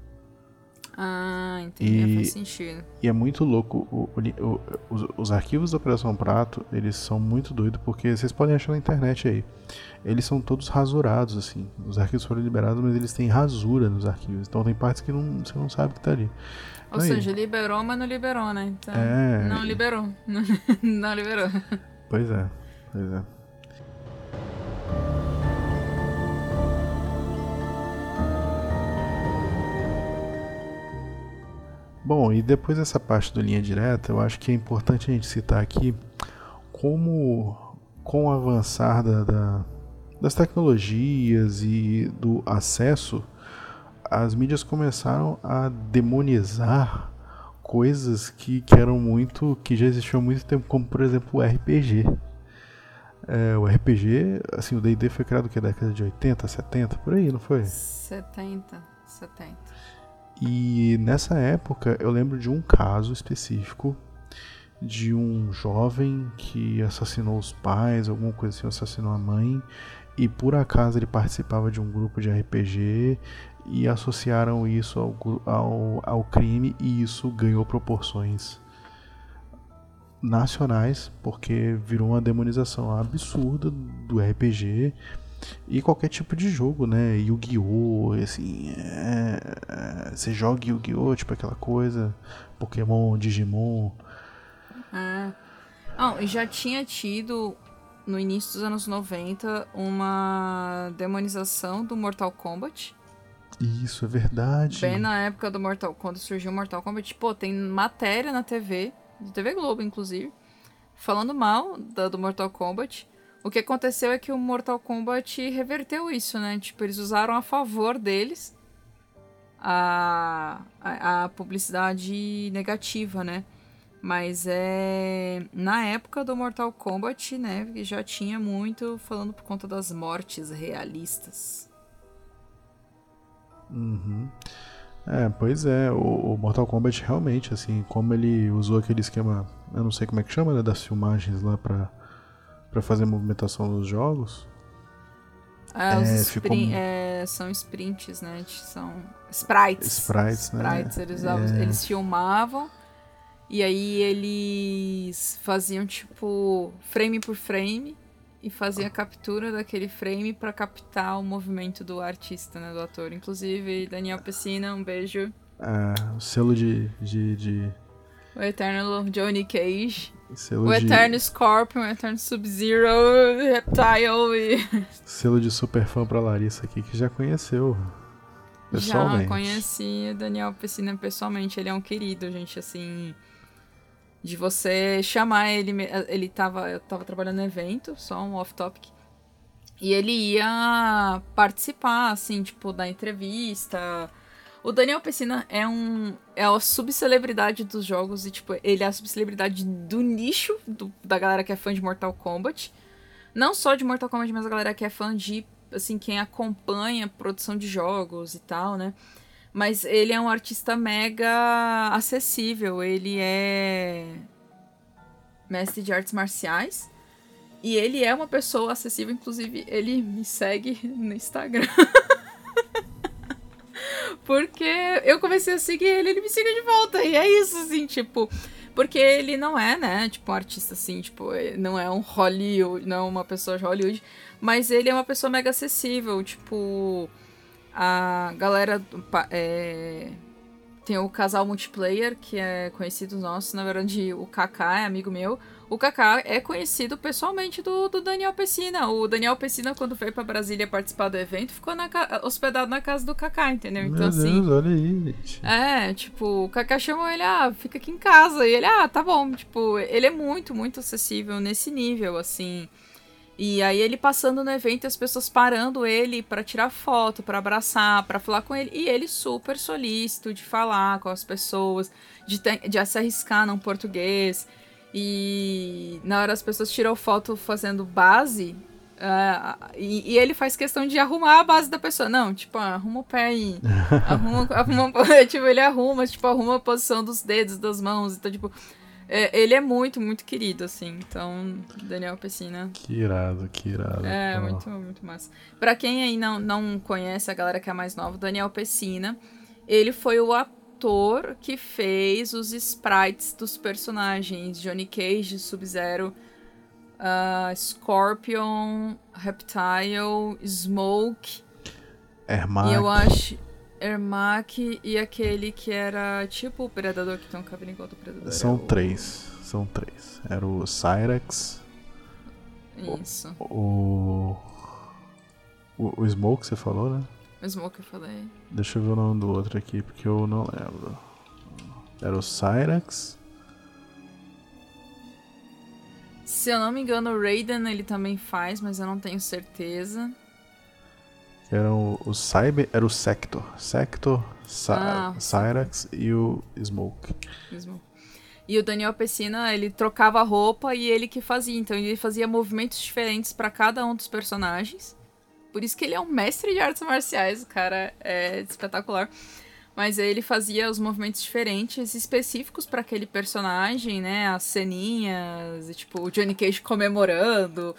Ah, entendi, E- faz sentido. E é muito louco. o- o o- os, os arquivos da Operação Prato, eles são muito doidos porque vocês podem achar na internet aí. Eles são todos rasurados, assim. Os arquivos foram liberados, mas eles têm rasura nos arquivos. Então tem partes que não, você não sabe que tá ali. Ou Aí. seja, liberou, mas não liberou, né? Então, É. não liberou. *laughs* não liberou. Pois é, pois é. Bom, e depois dessa parte do linha direta, eu acho que é importante a gente citar aqui como, com o avançar da, da- das tecnologias e do acesso, as mídias começaram a demonizar coisas que, que eram muito. que já existiam há muito tempo, como por exemplo o RPG. É, o RPG, assim, o DD foi criado que década de 80, 70, por aí, não foi? 70, 70. E nessa época eu lembro de um caso específico de um jovem que assassinou os pais, alguma coisa assim, assassinou a mãe, e por acaso ele participava de um grupo de RPG e associaram isso ao, ao, ao crime e isso ganhou proporções nacionais, porque virou uma demonização absurda do RPG e qualquer tipo de jogo, né? Yu-Gi-Oh! Assim, é, é, você joga Yu-Gi-Oh! Tipo aquela coisa, Pokémon, Digimon. Ah. Não, e já tinha tido, no início dos anos 90, uma demonização do Mortal Kombat. Isso, é verdade. Bem na época do Mortal quando surgiu o Mortal Kombat, pô, tem matéria na TV, de TV Globo, inclusive, falando mal da- do Mortal Kombat. O que aconteceu é que o Mortal Kombat reverteu isso, né? Tipo, eles usaram a favor deles a, a, a publicidade negativa, né? Mas é. Na época do Mortal Kombat, né? Já tinha muito falando por conta das mortes realistas. Uhum. É, pois é, o, o Mortal Kombat realmente, assim, como ele usou aquele esquema, eu não sei como é que chama, né, das filmagens lá pra, pra fazer movimentação dos jogos. Ah, os É, ficou é, são sprints, né? São sprites. Sprites, né? Sprites, eles, usavam- É. eles filmavam e aí eles faziam tipo frame por frame e faziam a captura daquele frame pra captar o movimento do artista, né? Do ator. Inclusive, Daniel Pessina, um beijo. É, o selo de, de, de O eterno Johnny Cage. Selo O de, Eterno Scorpion, o Eterno Sub-Zero, Reptile e. *laughs* Selo de super fã pra Larissa aqui, que já conheceu. Pessoalmente. Já conheci o Daniel Pessina pessoalmente, ele é um querido, gente, assim. De você chamar ele. Ele tava. Eu tava trabalhando no evento, só um off-topic. E ele ia participar, assim, tipo, da entrevista. O Daniel Pessina é um. É a subcelebridade dos jogos e, tipo, ele é a subcelebridade do nicho do- da galera que é fã de Mortal Kombat. Não só de Mortal Kombat, mas a galera que é fã de, assim, quem acompanha a produção de jogos e tal, né? Mas ele é um artista mega acessível. Ele é mestre de artes marciais. E ele é uma pessoa acessível, inclusive ele me segue no Instagram. *laughs* Porque eu comecei a seguir ele, ele me siga de volta. E é isso, assim, tipo. Porque ele não é, né, tipo, um artista assim, tipo, não é um Hollywood, não é uma pessoa de Hollywood. Mas ele é uma pessoa mega acessível, tipo. A galera. é, tem o casal multiplayer, que é conhecido nosso. Na verdade, o Kaká é amigo meu. O Kaká é conhecido pessoalmente do, do Daniel Pessina. O Daniel Pessina, quando veio pra Brasília participar do evento, ficou na hospedado na casa do Kaká, entendeu? Meu Então, Deus, assim. olha aí, gente. É, tipo, o Kaká chamou ele, ah, fica aqui em casa. E ele, ah, tá bom. Tipo, ele é muito, muito acessível nesse nível, assim. E aí ele passando no evento, as pessoas parando ele pra tirar foto, pra abraçar, pra falar com ele. E ele super solícito de falar com as pessoas, de, te- de se arriscar num português. E na hora as pessoas tiram foto fazendo base. ah, e, e ele faz questão de arrumar a base da pessoa. Não, tipo, ah, arruma o pé aí. *laughs* arruma, arruma, *laughs* tipo, ele arruma, tipo, arruma a posição dos dedos, das mãos. Então, tipo, é, ele é muito, muito querido, assim. Então, Daniel Pessina. Que irado, que irado. É, muito, muito massa. Pra quem aí não, não conhece, a galera que é mais nova, Daniel Pessina, ele foi o ator que fez os sprites dos personagens Johnny Cage, Sub-Zero, ah, Scorpion, Reptile, Smoke, Ermac. e eu acho... Ermac e aquele que era tipo o Predador, que tem um cabelo igual do Predador. São o- três. São três. Era o Cyrax, Isso. o. O, o Smoke, você falou, né? O Smoke eu falei. Deixa eu ver o nome do outro aqui, porque eu não lembro. Era o Cyrax. Se eu não me engano, o Raiden ele também faz, mas eu não tenho certeza. que Era o, o Cyber. Era o Sector. Sector, Cy- Ah, Cyrax e o Smoke. mesmo. E o Daniel Pessina, ele trocava a roupa e ele que fazia. Então ele fazia movimentos diferentes pra cada um dos personagens. Por isso que ele é um mestre de artes marciais, o cara é espetacular. Mas ele fazia os movimentos diferentes, específicos pra aquele personagem, né? As ceninhas, e, tipo, o Johnny Cage comemorando.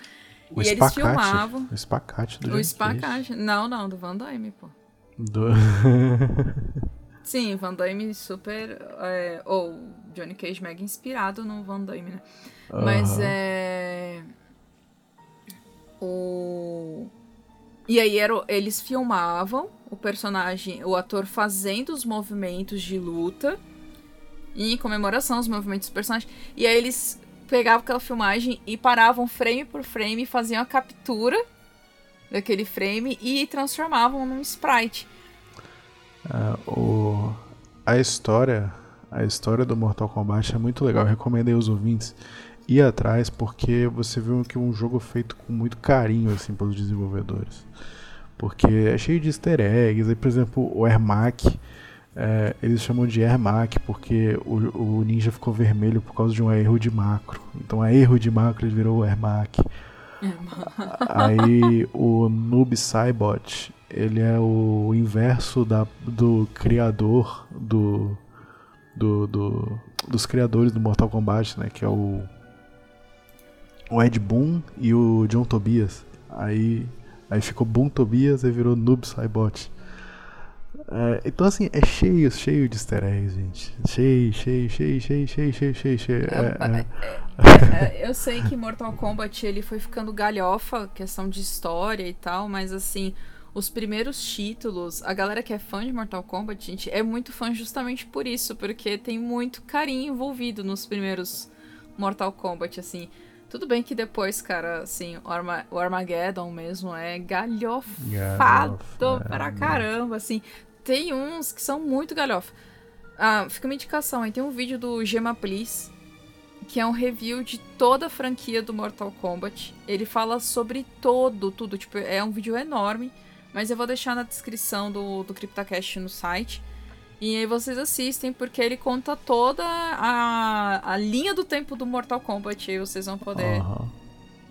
O E eles espacate. filmavam. O espacate do o Johnny espacate. Não, não, do Van Damme, pô. Cage. Do... *laughs* Sim, Van Damme super. É, ou Johnny Cage mega inspirado no Van Damme, né? Mas Aham. é. O. E aí era, eles filmavam o personagem, o ator fazendo os movimentos de luta. Em comemoração aos movimentos do personagem. E aí eles pegavam aquela filmagem e paravam frame por frame, faziam a captura daquele frame e transformavam num sprite. Ah, o... A história, a história do Mortal Kombat é muito legal. Eu recomendo aí os ouvintes ir atrás porque você viu que é um jogo feito com muito carinho assim pelos desenvolvedores. Porque é cheio de easter eggs. Aí, por exemplo, o Ermac, é, eles chamam de Ermac porque o, o ninja ficou vermelho por causa de um erro de macro. Então, a erro de macro ele virou o Ermac. Aí o Noob Saibot, ele é o inverso da, do criador do, do, do- dos criadores do Mortal Kombat, né? Que é o o Ed Boon e o John Tobias. Aí aí ficou Boon Tobias e virou Noob Saibot. É, então assim, é cheio, cheio de easter eggs, gente. Cheio, cheio, cheio, cheio, cheio, cheio, cheio, cheio. É, é. *laughs* É, eu sei que Mortal Kombat ele foi ficando galhofa, questão de história e tal, mas assim, os primeiros títulos, a galera que é fã de Mortal Kombat, gente, é muito fã justamente por isso, porque tem muito carinho envolvido nos primeiros Mortal Kombat, assim. Tudo bem que depois, cara, assim, o, Arma o Armageddon mesmo é galhofado Galhofa, pra é, caramba, assim. Tem uns que são muito galhofa. Ah, fica uma indicação aí. Tem um vídeo do Gema Please, que é um review de toda a franquia do Mortal Kombat. Ele fala sobre todo, tudo. Tipo, é um vídeo enorme. Mas eu vou deixar na descrição do, do CryptoCast no site. E aí vocês assistem, porque ele conta toda a, a linha do tempo do Mortal Kombat. E aí vocês vão poder uhum.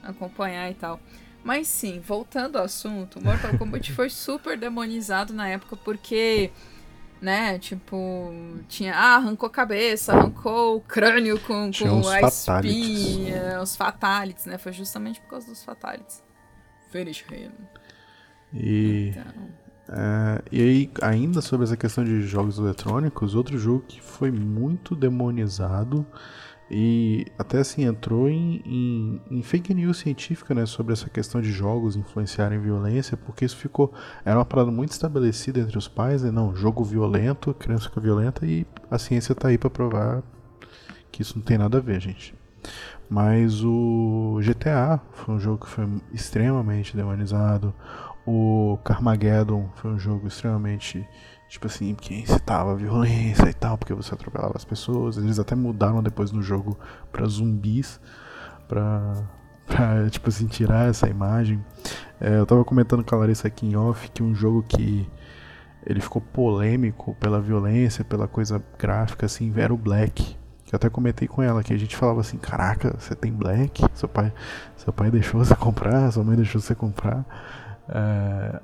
acompanhar e tal. Mas sim, voltando ao assunto, Mortal Kombat foi super demonizado na época porque né? Tipo, tinha. Ah, arrancou a cabeça, arrancou o crânio com, com a espinha, os fatalities, né? Foi justamente por causa dos fatalities. Finish him. E. Então... É, e aí, ainda sobre essa questão de jogos eletrônicos, outro jogo que foi muito demonizado e até assim entrou em, em, em, fake news científica, né, sobre essa questão de jogos influenciarem violência, porque isso ficou era uma parada muito estabelecida entre os pais, né, não, jogo violento, criança fica violenta e a ciência está aí para provar que isso não tem nada a ver, gente. Mas o GTA foi um jogo que foi extremamente demonizado. O Carmageddon foi um jogo extremamente Tipo assim, que incitava violência e tal, porque você atropelava as pessoas. Eles até mudaram depois no jogo para zumbis, pra, *laughs* pra, tipo assim, tirar essa imagem. É, eu tava comentando com a Larissa aqui em off que um jogo que ele ficou polêmico pela violência, pela coisa gráfica, assim, era o Black. Eu até comentei com ela que a gente falava assim, caraca, você tem Black? Seu pai, seu pai deixou você comprar, sua mãe deixou você comprar. É,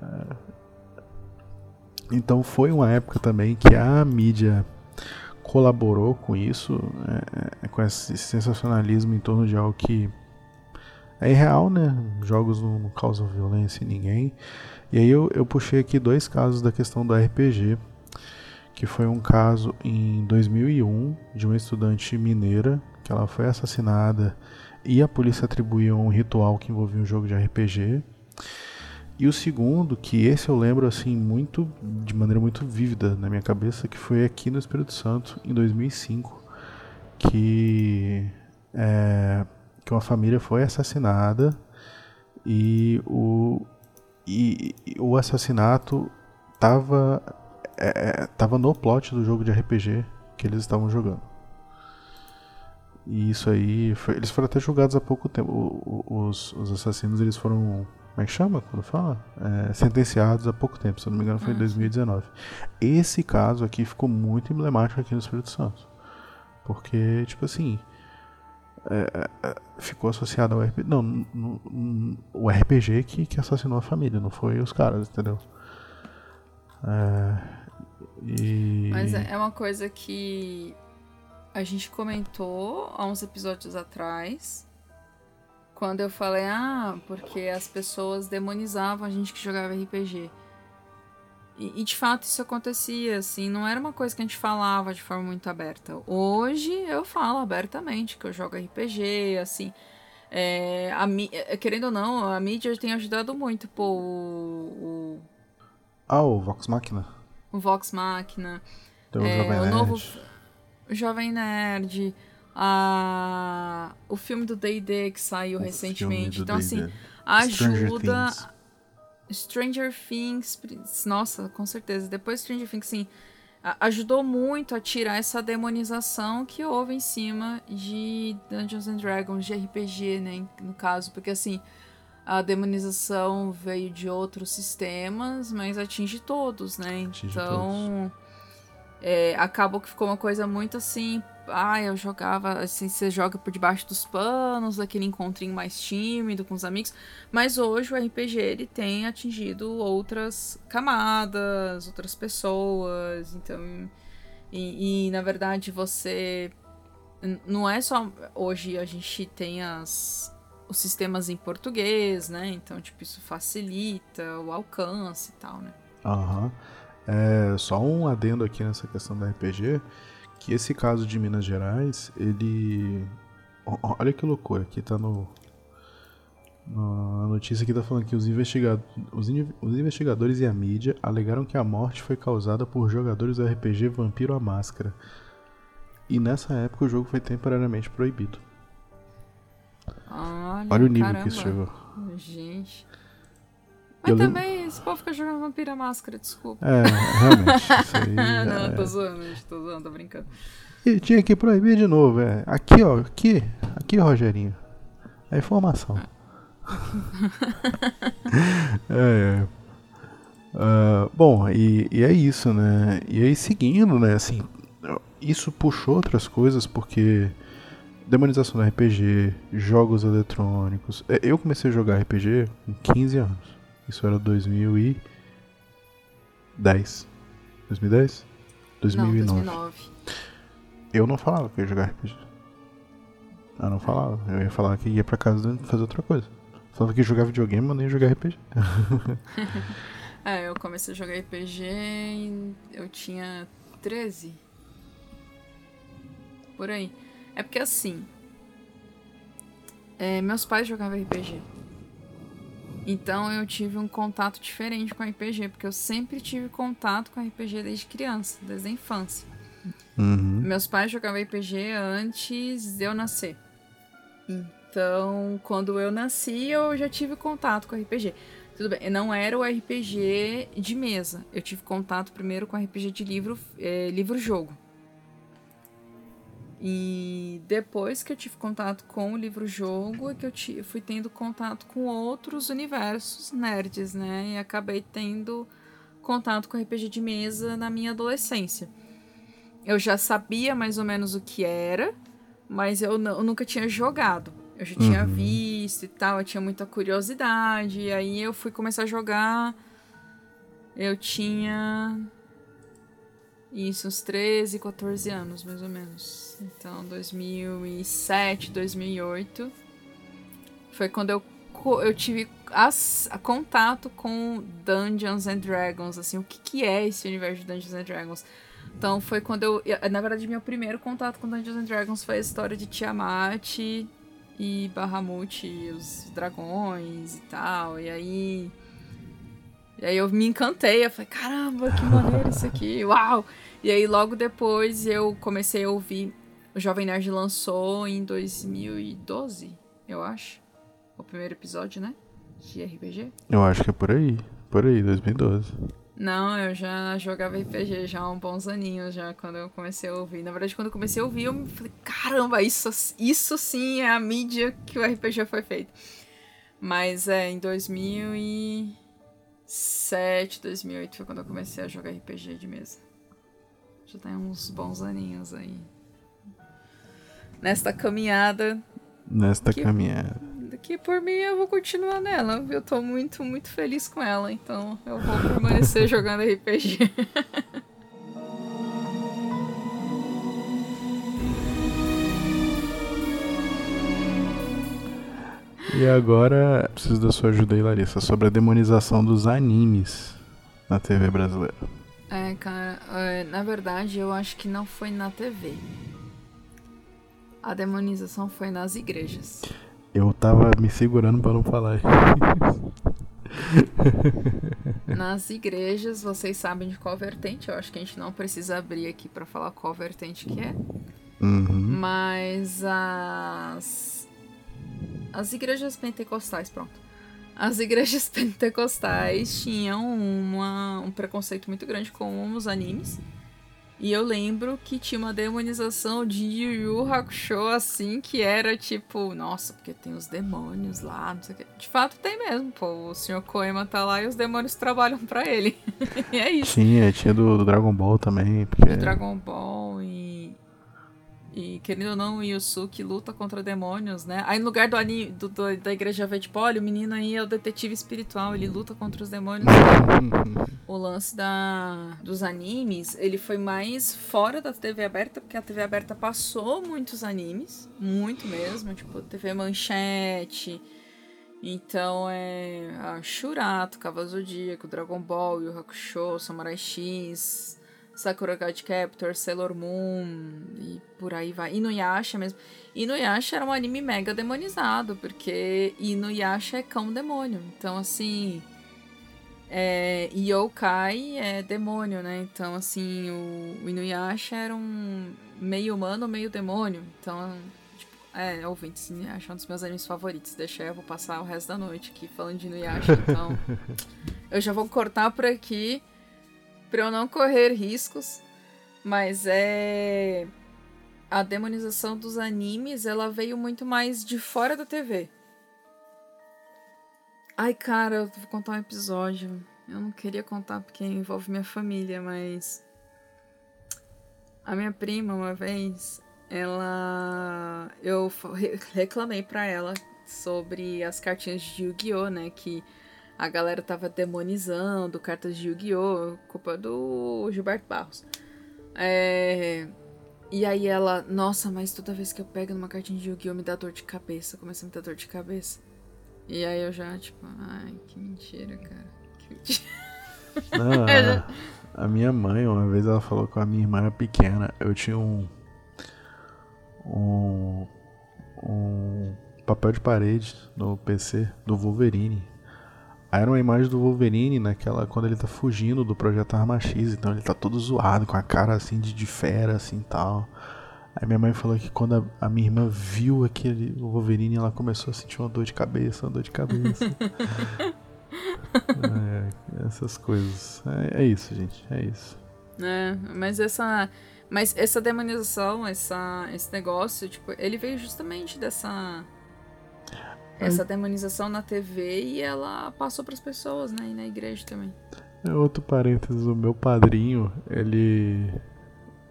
então foi uma época também que a mídia colaborou com isso, é, é, com esse sensacionalismo em torno de algo que é irreal, né? Jogos não, causam violência em ninguém. E aí eu, eu puxei aqui dois casos da questão do RPG, que foi um caso em 2001 de uma estudante mineira que ela foi assassinada e a polícia atribuiu um ritual que envolvia um jogo de RPG. E o segundo, que esse eu lembro assim muito de maneira muito vívida na minha cabeça, que foi aqui no Espírito Santo em 2005, que é, que uma família foi assassinada e o e, o assassinato tava é, é tava no plot do jogo de RPG que eles estavam jogando. E isso aí, foi, eles foram até julgados há pouco tempo. Os, os assassinos eles foram como é que chama quando fala? É, sentenciados há pouco tempo, se eu não me engano foi em 2019. Ah, Esse caso aqui ficou muito emblemático aqui no Espírito Santo. Porque, tipo assim, é, é, ficou associado ao RPG. Não, no, no, o RPG que, que assassinou a família, não foi os caras, entendeu? É, e... Mas é, é uma coisa que a gente comentou há uns episódios atrás quando eu falei, ah, porque as pessoas demonizavam a gente que jogava RPG. E, e, de fato isso acontecia, assim, não era uma coisa que a gente falava de forma muito aberta. Hoje eu falo abertamente que eu jogo RPG, assim. É, a, é, querendo ou não, a mídia tem ajudado muito, pô, o. o ah, o Vox Machina. O Vox Machina. Então, é, o, Jovem o novo. O Jovem Nerd a, o filme do D&D que saiu o recentemente. Então, assim, ajuda... Stranger Things. Stranger Things, nossa, com certeza. Depois Stranger Things, sim, ajudou muito a tirar essa demonização que houve em cima de Dungeons and Dragons, de RPG, né, no caso, porque assim, a demonização veio de outros sistemas, mas atinge todos, né? Atinge então, todos. É, acabou que ficou uma coisa muito assim, ah, eu jogava, assim, você joga por debaixo dos panos, aquele encontrinho mais tímido com os amigos. Mas hoje o RPG ele tem atingido outras camadas, outras pessoas. Então, e, e na verdade você não é só hoje a gente tem as os sistemas em português, né? Então, tipo, isso facilita o alcance e tal, né? Aham. Uhum. É, só um adendo aqui nessa questão da RPG que esse caso de Minas Gerais, ele. Olha que loucura, aqui tá no. Na notícia que tá falando que os, investigado... os, in... os investigadores e a mídia alegaram que a morte foi causada por jogadores do RPG Vampiro à Máscara. E nessa época o jogo foi temporariamente proibido. Olha, Olha o nível caramba. que isso chegou. Gente. Mas Eu lembro- também, esse povo fica jogando Vampira Máscara, desculpa. É, realmente. *laughs* Isso aí. não, é- tô zoando, tô zoando, tô brincando. E tinha que proibir de novo, é. Aqui, ó, aqui. Aqui, Rogerinho. A informação. *laughs* é, é. Ah, bom, e, e é isso, né? E aí seguindo, né, assim, isso puxou outras coisas porque demonização do RPG, jogos eletrônicos. É, Eu comecei a jogar RPG com 15 anos. Isso era 2010. 2010? Não, 2009. 2009. Eu não falava que ia jogar RPG. Eu não falava. Eu ia falar que ia pra casa fazer outra coisa. Falava que ia jogar videogame, mas nem ia jogar RPG. *laughs* É, eu comecei a jogar RPG e eu tinha 13. Por aí. É porque assim. é, meus pais jogavam RPG. Então eu tive um contato diferente com RPG, porque eu sempre tive contato com RPG desde criança, desde a infância. Uhum. Meus pais jogavam RPG antes de eu nascer. Então, quando eu nasci, eu já tive contato com RPG. Tudo bem, não era o RPG de mesa. Eu tive contato primeiro com RPG de livro, eh, livro-jogo. E depois que eu tive contato com o livro-jogo, é que eu ti- fui tendo contato com outros universos nerds, né? E acabei tendo contato com RPG de mesa na minha adolescência. Eu já sabia mais ou menos o que era, mas eu, eu nunca tinha jogado. Eu já tinha Uhum. visto e tal, eu tinha muita curiosidade. E aí eu fui começar a jogar. Eu tinha. Isso, uns 13, 14 anos, mais ou menos. Então, 2007, 2008. Foi quando eu, eu tive as- contato com Dungeons and Dragons, assim, o que, que é esse universo de Dungeons and Dragons. Então foi quando eu. Na verdade, meu primeiro contato com Dungeons and Dragons foi a história de Tiamat e Bahamut os dragões e tal. E aí. E aí eu me encantei, eu falei, caramba, que maneiro isso aqui, uau! E aí logo depois eu comecei a ouvir. O Jovem Nerd lançou em 2012, eu acho. O primeiro episódio, né? De RPG. Eu acho que é por aí. Por aí, 2012. Não, eu já jogava RPG já há uns bons aninhos, já quando eu comecei a ouvir. Na verdade, quando eu comecei a ouvir, eu falei, caramba, isso, isso sim é a mídia que o RPG foi feito. Mas é, em 2007, 2008 foi quando eu comecei a jogar RPG de mesa. Já tem uns bons aninhos aí. Nesta caminhada, Nesta Que- caminhada. que por mim eu vou continuar nela. Eu tô muito, muito feliz com ela, então eu vou permanecer *laughs* jogando RPG. *laughs* E agora, preciso da sua ajuda aí, Larissa, sobre a demonização dos animes na TV brasileira. É, cara, é, na verdade eu acho que não foi na TV. A demonização foi nas igrejas. Eu tava me segurando pra não falar. *laughs* Nas igrejas, vocês sabem de qual vertente. Eu acho que a gente não precisa abrir aqui pra falar qual vertente que é. Uhum. Mas as. As igrejas pentecostais, pronto. As igrejas *laughs* pentecostais tinham uma, um preconceito muito grande com os animes. E eu lembro que tinha uma demonização de Yu Yu Hakusho, assim, que era tipo, nossa, porque tem os demônios lá, não sei o que. De fato tem mesmo, pô. O Sr. Koema tá lá e os demônios trabalham pra ele. *laughs* e é isso Tinha, tinha do, do Dragon Ball também. Porque... de Dragon Ball e. E querendo ou não, o Yusuke luta contra demônios, né? Aí no lugar do, anime, do, do- da igreja verde olha, o menino aí é o detetive espiritual, ele luta contra os demônios. o lance da, dos animes, ele foi mais fora da TV aberta, porque a TV aberta passou muitos animes, muito mesmo, tipo TV Manchete. Então é a Shurato, Cavalo Zodíaco, Dragon Ball, Yu Hakusho, Samurai X, Sakura Card Captor, Sailor Moon e por aí vai. Inuyasha mesmo. Inuyasha era um anime mega demonizado, porque Inuyasha é cão demônio. Então, assim. É, yokai é demônio, né? Então, assim, o, o Inuyasha era um meio humano, meio demônio. Então, tipo, É, ouvintes, Inuyasha é um dos meus animes favoritos. Deixa eu vou passar o resto da noite aqui falando de Inuyasha, então. *laughs* eu já vou cortar por aqui pra eu não correr riscos. Mas é. A demonização dos animes, ela veio muito mais de fora da TV. Ai, cara, eu vou contar um episódio. Eu não queria contar porque envolve minha família, mas. A minha prima, uma vez, ela. Eu reclamei pra ela sobre as cartinhas de Yu-Gi-Oh!, né? Que a galera tava demonizando cartas de Yu-Gi-Oh! Culpa do Gilberto Barros. É. E aí ela, nossa, mas toda vez que eu pego numa cartinha de Yu-Gi-Oh! me dá dor de cabeça. Começa a me dar dor de cabeça. E aí eu já, tipo, ai, que mentira, cara. Que mentira. Não, *laughs* a, a, minha mãe, uma vez ela falou que a minha irmã era pequena. Eu tinha um. Um. Um papel de parede no PC do Wolverine. Aí era uma imagem do Wolverine naquela. quando ele tá fugindo do projeto Arma X, então ele tá todo zoado, com a cara assim de, de fera, assim tal. Aí minha mãe falou que quando a, a, minha irmã viu aquele Wolverine, ela começou a sentir uma dor de cabeça, uma dor de cabeça. *laughs* é, essas coisas. É, é, isso, gente. É isso. É, mas essa. Mas essa demonização, essa, esse negócio, tipo, ele veio justamente dessa. Essa demonização na TV e ela passou para as pessoas, né? E na igreja também. É outro parênteses, o meu padrinho, ele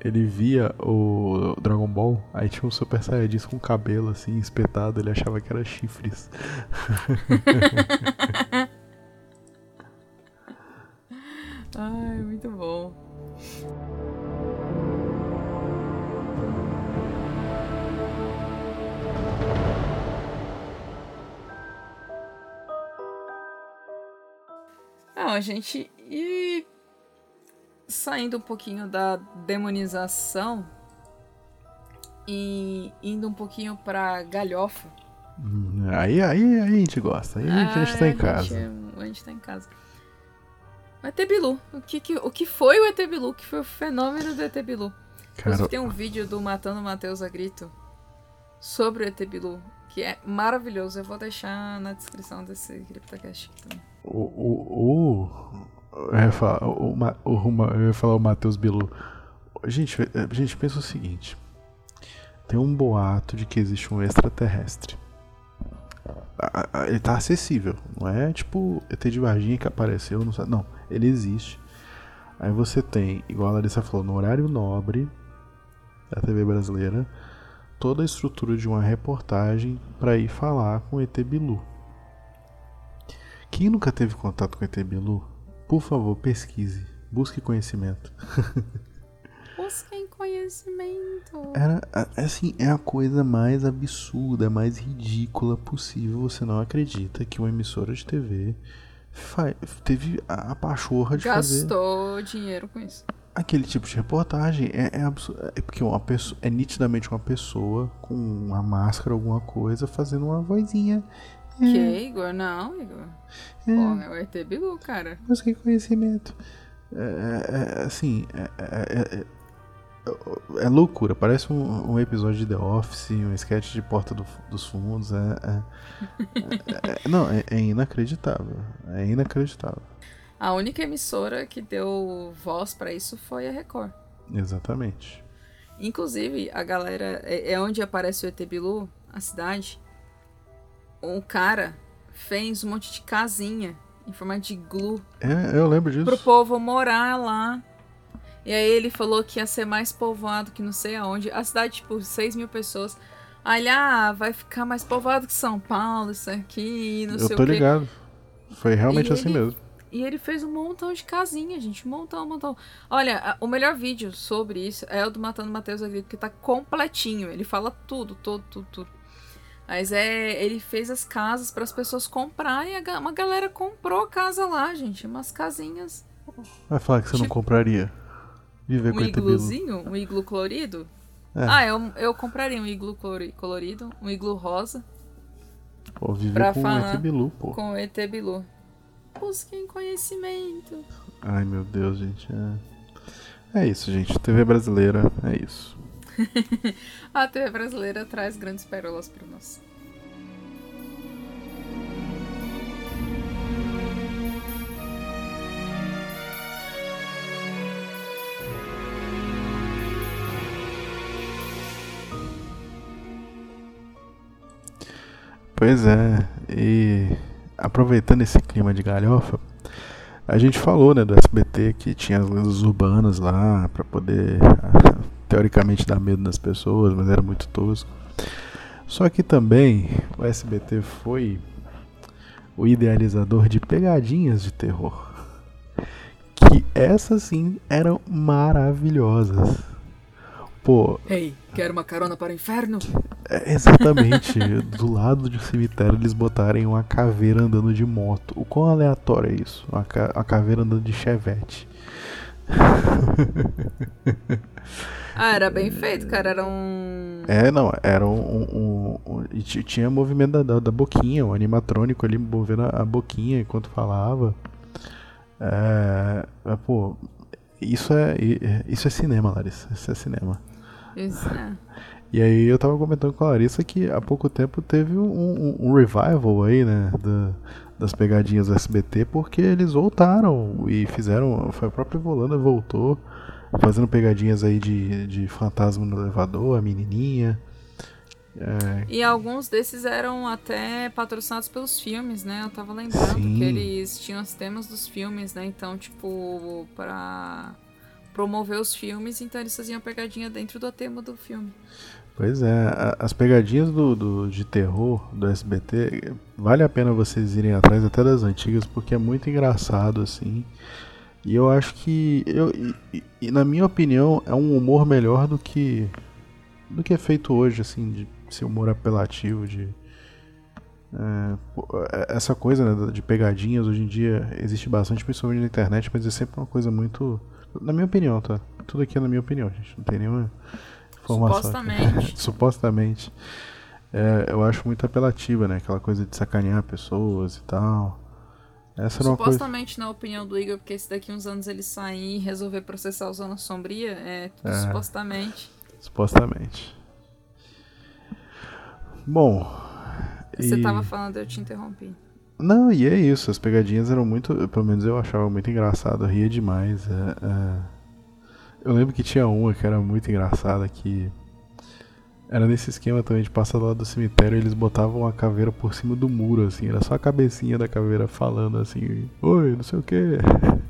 ele via o Dragon Ball, aí tinha um Super Saiyajin com cabelo assim, espetado, ele achava que era chifres. *laughs* Ai, muito bom. A gente. E saindo um pouquinho da demonização e indo um pouquinho pra galhofa. Hum, aí, aí, aí a gente gosta. Aí a gente tá em casa. Gente, a gente tá em casa. O ET Bilu. O que, que, o que foi o ET Bilu? O que foi o fenômeno do ET Bilu? Cara... tem um vídeo do Matando Matheus a Grito sobre o ET Bilu, que é maravilhoso. Eu vou deixar na descrição desse CryptoCast também. O, o, o, eu ia falar o, o, o Matheus Bilu. Gente, gente pensa o seguinte: tem um boato de que existe um extraterrestre. Ele tá acessível, não é tipo ET de Varginha que apareceu, não, sabe, não, ele existe. Aí você tem, igual a Larissa falou, no horário nobre da TV brasileira, toda a estrutura de uma reportagem para ir falar com ET Bilu. Quem nunca teve contato com o ET Bilu por favor, pesquise. Busque conhecimento. *laughs* Busquem conhecimento. Era, assim, é a coisa mais absurda, mais ridícula possível. Você não acredita que uma emissora de TV teve a, pachorra de Gastou fazer... Gastou dinheiro com isso. Aquele tipo de reportagem é, é absurdo. É porque uma pessoa, é nitidamente uma pessoa com uma máscara, alguma coisa, fazendo uma vozinha que, é. Igor? Não, Igor. É. Pô, é o ET Bilu, cara. Mas que conhecimento. É, é, é assim, é, é, loucura. Parece um, um, episódio de The Office, um sketch de Porta do, dos Fundos. não, é, inacreditável. É inacreditável. A única emissora que deu voz para isso foi a Record. Exatamente. Inclusive, a galera. É, onde aparece o ET Bilu, a cidade um cara fez um monte de casinha em forma de glue. É, eu lembro disso. Pro povo morar lá. E aí ele falou que ia ser mais povoado que não sei aonde. A cidade, tipo, 6 mil pessoas. Aí, ah, vai ficar mais povoado que São Paulo, isso aqui, não eu sei o quê. Eu tô ligado. Foi realmente e assim ele, mesmo. E ele fez um montão de casinha, gente. Um montão, um montão. Olha, o melhor vídeo sobre isso é o do Matando Matheus Agrito, que tá completinho. Ele fala tudo, tudo, tudo, tudo. Mas é, ele fez as casas para as pessoas comprarem. Uma galera comprou casa lá, gente. Umas casinhas. Vai falar que você não compraria? Viver um com igluzinho? Um iglu colorido? É. Ah, eu, eu compraria um iglu colorido, um iglu rosa. Pô, viver com o ET Bilu, pô. Com o ET Bilu. Busquem conhecimento. Ai, meu Deus, gente. É, é isso, gente. TV brasileira, é isso. *laughs* a TV brasileira traz grandes pérolas para nós. Pois é, e aproveitando esse clima de galhofa, a gente falou, né, do SBT que tinha as lendas urbanas lá para poder teoricamente dar medo nas pessoas, mas era muito tosco. Só que também o SBT foi o idealizador de pegadinhas de terror. Que essas sim eram maravilhosas. Pô. Ei, quer uma carona para o inferno? É, exatamente. *laughs* do lado de um cemitério eles botarem uma caveira andando de moto. O quão aleatório é isso? Uma, ca caveira andando de chevette. *laughs* ah, era bem feito, cara. Era um. É, não, era um. um, um, um tinha movimento da, da, boquinha, o um animatrônico ali movendo a, a boquinha enquanto falava. É, é, pô, isso é, isso é cinema, Larissa. Isso é cinema. Isso, é. *laughs* E aí eu tava comentando com a Larissa que há pouco tempo teve um, um, um revival aí, né, da, das pegadinhas do SBT, porque eles voltaram e fizeram, foi a própria Volanda voltou, fazendo pegadinhas aí de, de fantasma no elevador, a menininha. É... E alguns desses eram até patrocinados pelos filmes, né? Eu tava lembrando Sim. que eles tinham os temas dos filmes, né? Então, tipo, para promover os filmes, então eles faziam pegadinha dentro do tema do filme. Pois é, as pegadinhas do, do, de terror do SBT, vale a pena vocês irem atrás até das antigas, porque é muito engraçado, assim. E eu acho que, eu, e, e, na minha opinião, é um humor melhor do que do que é feito hoje, assim, de ser humor apelativo, de... É, é, essa coisa né, de pegadinhas hoje em dia existe bastante, principalmente na internet, mas é sempre uma coisa muito na minha opinião, tá? Tudo aqui é na minha opinião, gente. Não tem nenhuma informação. Supostamente. *laughs* Supostamente. É, eu acho muito apelativa, né? Aquela coisa de sacanear pessoas e tal. Essa Supostamente, coisa... na opinião do Igor, porque se daqui uns anos ele sair e resolver processar o Zona Sombria, é é, supostamente. Supostamente. Bom. Você e... tava falando, eu te interrompi. Não, e é isso, as pegadinhas eram muito. Pelo menos eu achava muito engraçado, eu ria demais. É, é... Eu lembro que tinha uma que era muito engraçada que. Era nesse esquema também de passar do lado do cemitério eles botavam a caveira por cima do muro, assim, era só a cabecinha da caveira falando assim, oi, não sei o que. *laughs*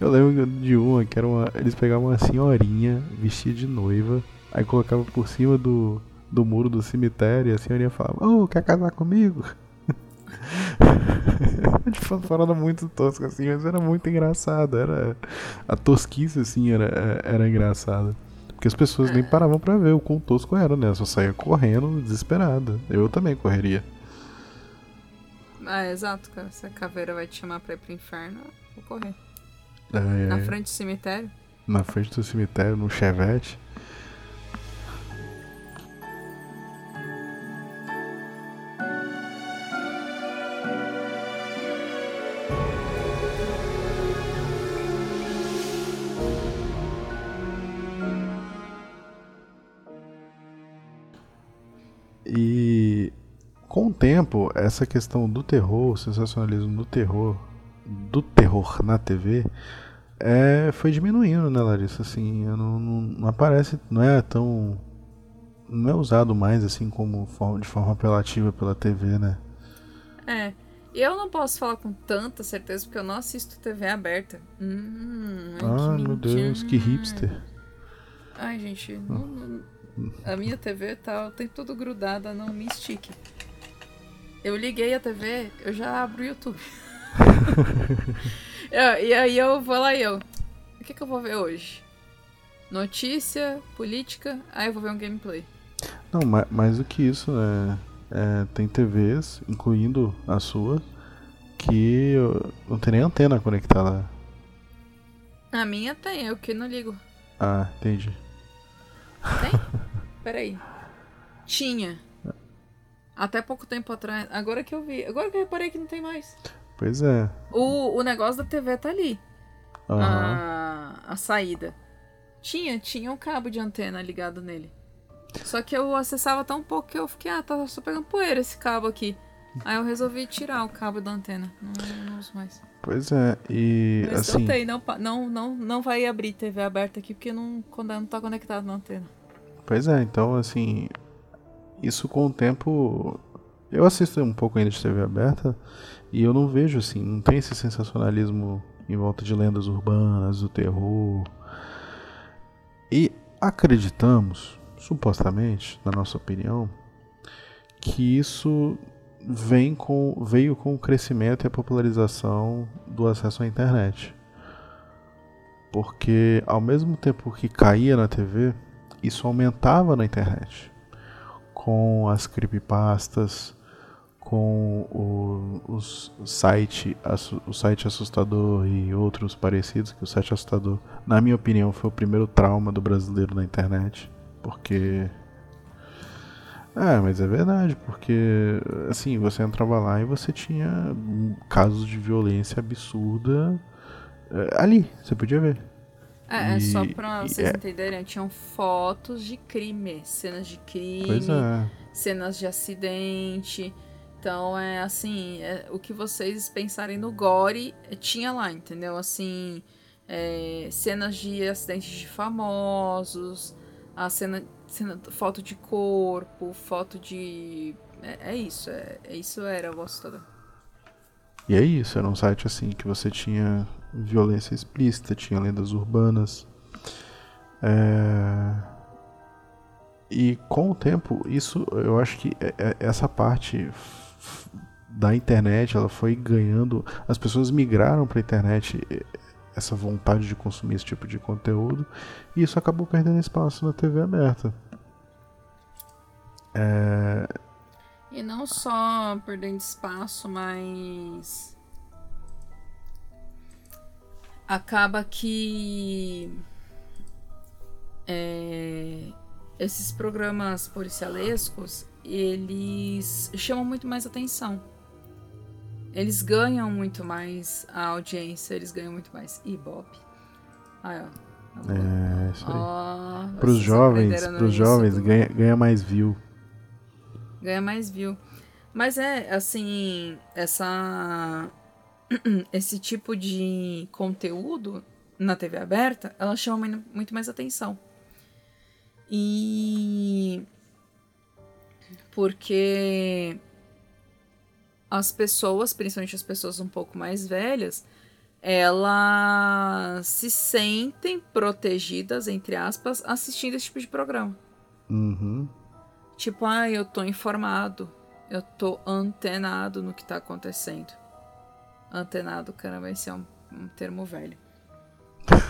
Eu lembro de uma que era uma. Eles pegavam uma senhorinha vestida de noiva, aí colocavam por cima do, do muro do cemitério e a senhorinha falava, ô, oh, quer casar comigo? *laughs* tipo, uma parada muito tosca assim, mas era muito engraçado. Era, a tosquice assim era, era engraçada. Porque as pessoas nem paravam pra ver o quão tosco era, né? Só saía correndo, desesperada. Eu também correria. Ah, exato, cara. Se a caveira vai te chamar pra ir pro inferno, vou correr. É, Na frente do cemitério? Na frente do cemitério, no chevette. Essa questão do terror, o sensacionalismo do terror, do terror na TV, é, foi diminuindo, né, Larissa? Assim, não, não, não, aparece, não é tão. Não é usado mais assim como forma, de forma apelativa pela TV, né? É. Eu não posso falar com tanta certeza porque eu não assisto TV aberta. Hum, ai, meu Deus, que hipster. Ai, gente, não, não a minha TV tá o tempo todo grudada, não me estique. Eu liguei a TV, eu já abro o YouTube. *laughs* eu, e aí eu vou lá e eu. O que, que eu vou ver hoje? Notícia, política, aí eu vou ver um gameplay. Não, mais, mais do que isso, né? É, tem TVs, incluindo a sua, que não tem nem antena conectada. A minha tem, eu que não ligo. Ah, entendi. Tem? *laughs* Peraí. Tinha. Até pouco tempo atrás. Agora que eu vi. Agora que eu reparei que não tem mais. Pois é. O, o negócio da TV tá ali. Uhum. A, a saída. Tinha, tinha um cabo de antena ligado nele. Só que eu acessava tão pouco que eu fiquei, ah, tá só pegando poeira esse cabo aqui. Aí eu resolvi tirar o cabo da antena. Não, não uso mais. Pois é, e Mas assim. soltei, não, não, não, não vai abrir TV aberta aqui porque não, não tá conectado na antena. Pois é, então assim. Isso com o tempo. Eu assisto um pouco ainda de TV aberta e eu não vejo assim, não tem esse sensacionalismo em volta de lendas urbanas, do terror. E acreditamos, supostamente, na nossa opinião, que isso vem com, veio com o crescimento e a popularização do acesso à internet. Porque ao mesmo tempo que caía na TV, isso aumentava na internet. Com as creepypastas, com o, os site, o site assustador e outros parecidos, que o site assustador, na minha opinião, foi o primeiro trauma do brasileiro na internet. Porque. É, mas é verdade, porque assim, você entrava lá e você tinha casos de violência absurda é, ali, você podia ver. É, é E- só pra vocês é- entenderem, tinham fotos de crime, cenas de crime, é. cenas de acidente. Então é assim, é, o que vocês pensarem no gore é, tinha lá, entendeu? Assim, é, cenas de acidentes de famosos, a cena, cena foto de corpo, foto de. É, isso, é, isso era o assustador. E é isso, era um site assim que você tinha violência explícita, tinha lendas urbanas. É, E com o tempo, isso eu acho que é- é- essa parte da internet ela foi ganhando. As pessoas migraram para a internet essa vontade de consumir esse tipo de conteúdo e isso acabou perdendo espaço na TV aberta. É, E não só perdendo espaço, mas. Acaba que. é, esses programas policialescos eles chamam muito mais atenção. Eles ganham muito mais a audiência, eles ganham muito mais Ibope. Aí, ó. é isso aí. Ó, Para os vocês jovens, pros isso jovens ganha, ganha mais view. ganha mais view. Mas é, assim, essa *clears throat* esse tipo de conteúdo na TV aberta, ela chama mui- muito mais atenção. E porque as pessoas, principalmente as pessoas um pouco mais velhas, elas se sentem protegidas, entre aspas, assistindo esse tipo de programa. Uhum. Tipo, ah, eu tô informado. Eu tô antenado no que tá acontecendo. Antenado, caramba, esse é um, um termo velho.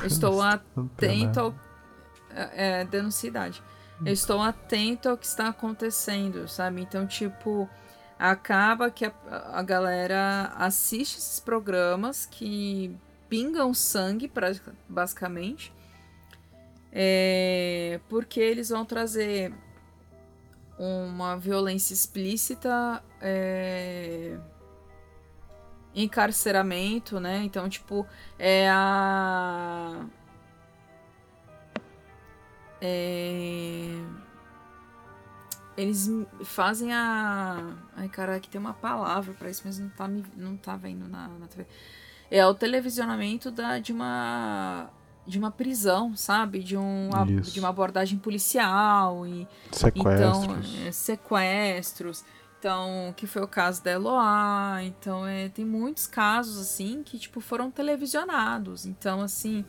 Eu *laughs* estou atento ao. É, é denunciidade. Eu estou atento ao que está acontecendo, sabe? Então, tipo, acaba que a, a galera assiste esses programas que pingam sangue, pra- basicamente. É, porque eles vão trazer uma violência explícita, é, encarceramento, né? Então, tipo, é a. É, eles fazem a. Ai, cara, que tem uma palavra pra isso, mas não tá, me... não tá vendo na, na TV. É o televisionamento da, de uma. De uma prisão, sabe? De, um, Isso. de uma abordagem policial e Sequestros. então, é, sequestros. Então, que foi o caso da Eloá. Então, é, tem muitos casos, assim, que, tipo, foram televisionados. Então, assim,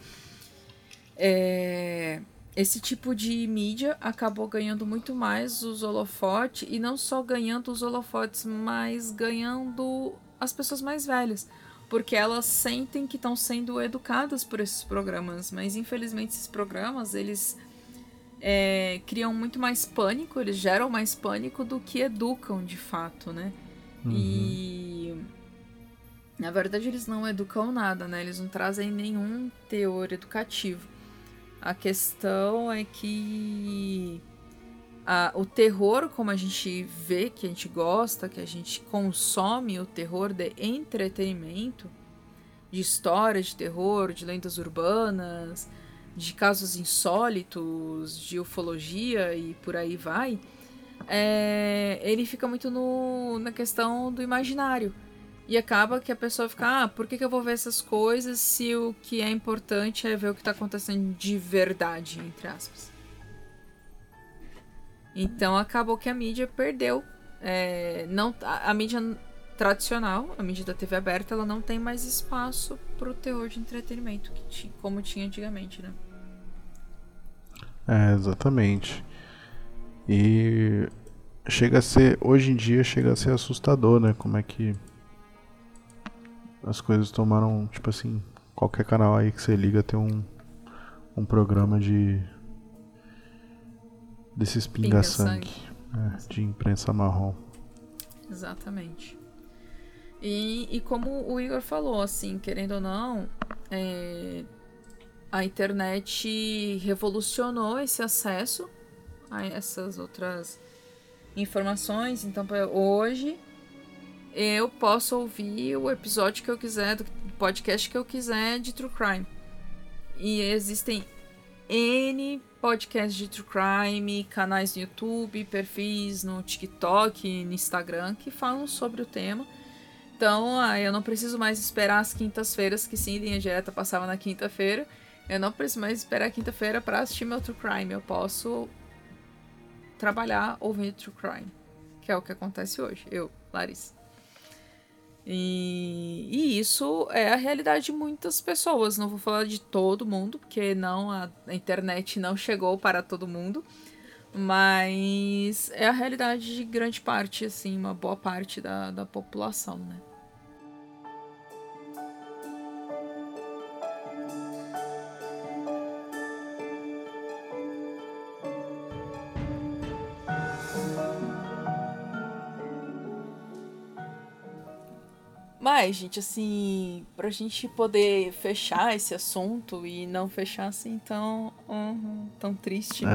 é, esse tipo de mídia acabou ganhando muito mais os holofotes. E não só ganhando os holofotes, mas ganhando as pessoas mais velhas. Porque elas sentem que estão sendo educadas por esses programas. Mas, infelizmente, esses programas, eles é, criam muito mais pânico, eles geram mais pânico do que educam de fato, né? E na verdade eles não educam nada, né? Eles não trazem nenhum teor educativo. A questão é que a- o terror, como a gente vê, que a gente gosta, que a gente consome o terror de entretenimento, de histórias de terror, de lendas urbanas, de casos insólitos, de ufologia e por aí vai, é, ele fica muito no, na questão do imaginário. E acaba que a pessoa fica, ah, por que, que eu vou ver essas coisas se o que é importante é ver o que está acontecendo de verdade, entre aspas. Então acabou que a mídia perdeu. É, não, a, a, mídia tradicional, a mídia da TV aberta, ela não tem mais espaço pro terror de entretenimento, que como tinha antigamente, né? É, exatamente. E chega a ser, hoje em dia chega a ser assustador, né? Como é que as coisas tomaram, tipo assim, qualquer canal aí que você liga tem um, um programa de desses pinga-sangue pinga é, de imprensa marrom. Exatamente. E, e como o Igor falou, assim, querendo ou não, é, a internet revolucionou esse acesso a essas outras informações. Então, hoje eu posso ouvir o episódio que eu quiser, do podcast que eu quiser de True Crime. E existem N podcasts de True Crime, canais no YouTube, perfis no TikTok, no Instagram que falam sobre o tema. Então, ah, eu não preciso mais esperar as quintas-feiras, que sim, linha direta passava na quinta-feira. Eu não preciso mais esperar quinta-feira para assistir meu True Crime. Eu posso trabalhar ouvindo True Crime, que é o que acontece hoje. Eu, Larissa. E, e, isso é a realidade de muitas pessoas. Não vou falar de todo mundo, porque não a, a internet não chegou para todo mundo. Mas é a realidade de grande parte, assim, uma boa parte da, da população, né? Mas, gente, assim, pra gente poder fechar esse assunto e não fechar assim tão, uhum, tão triste. É.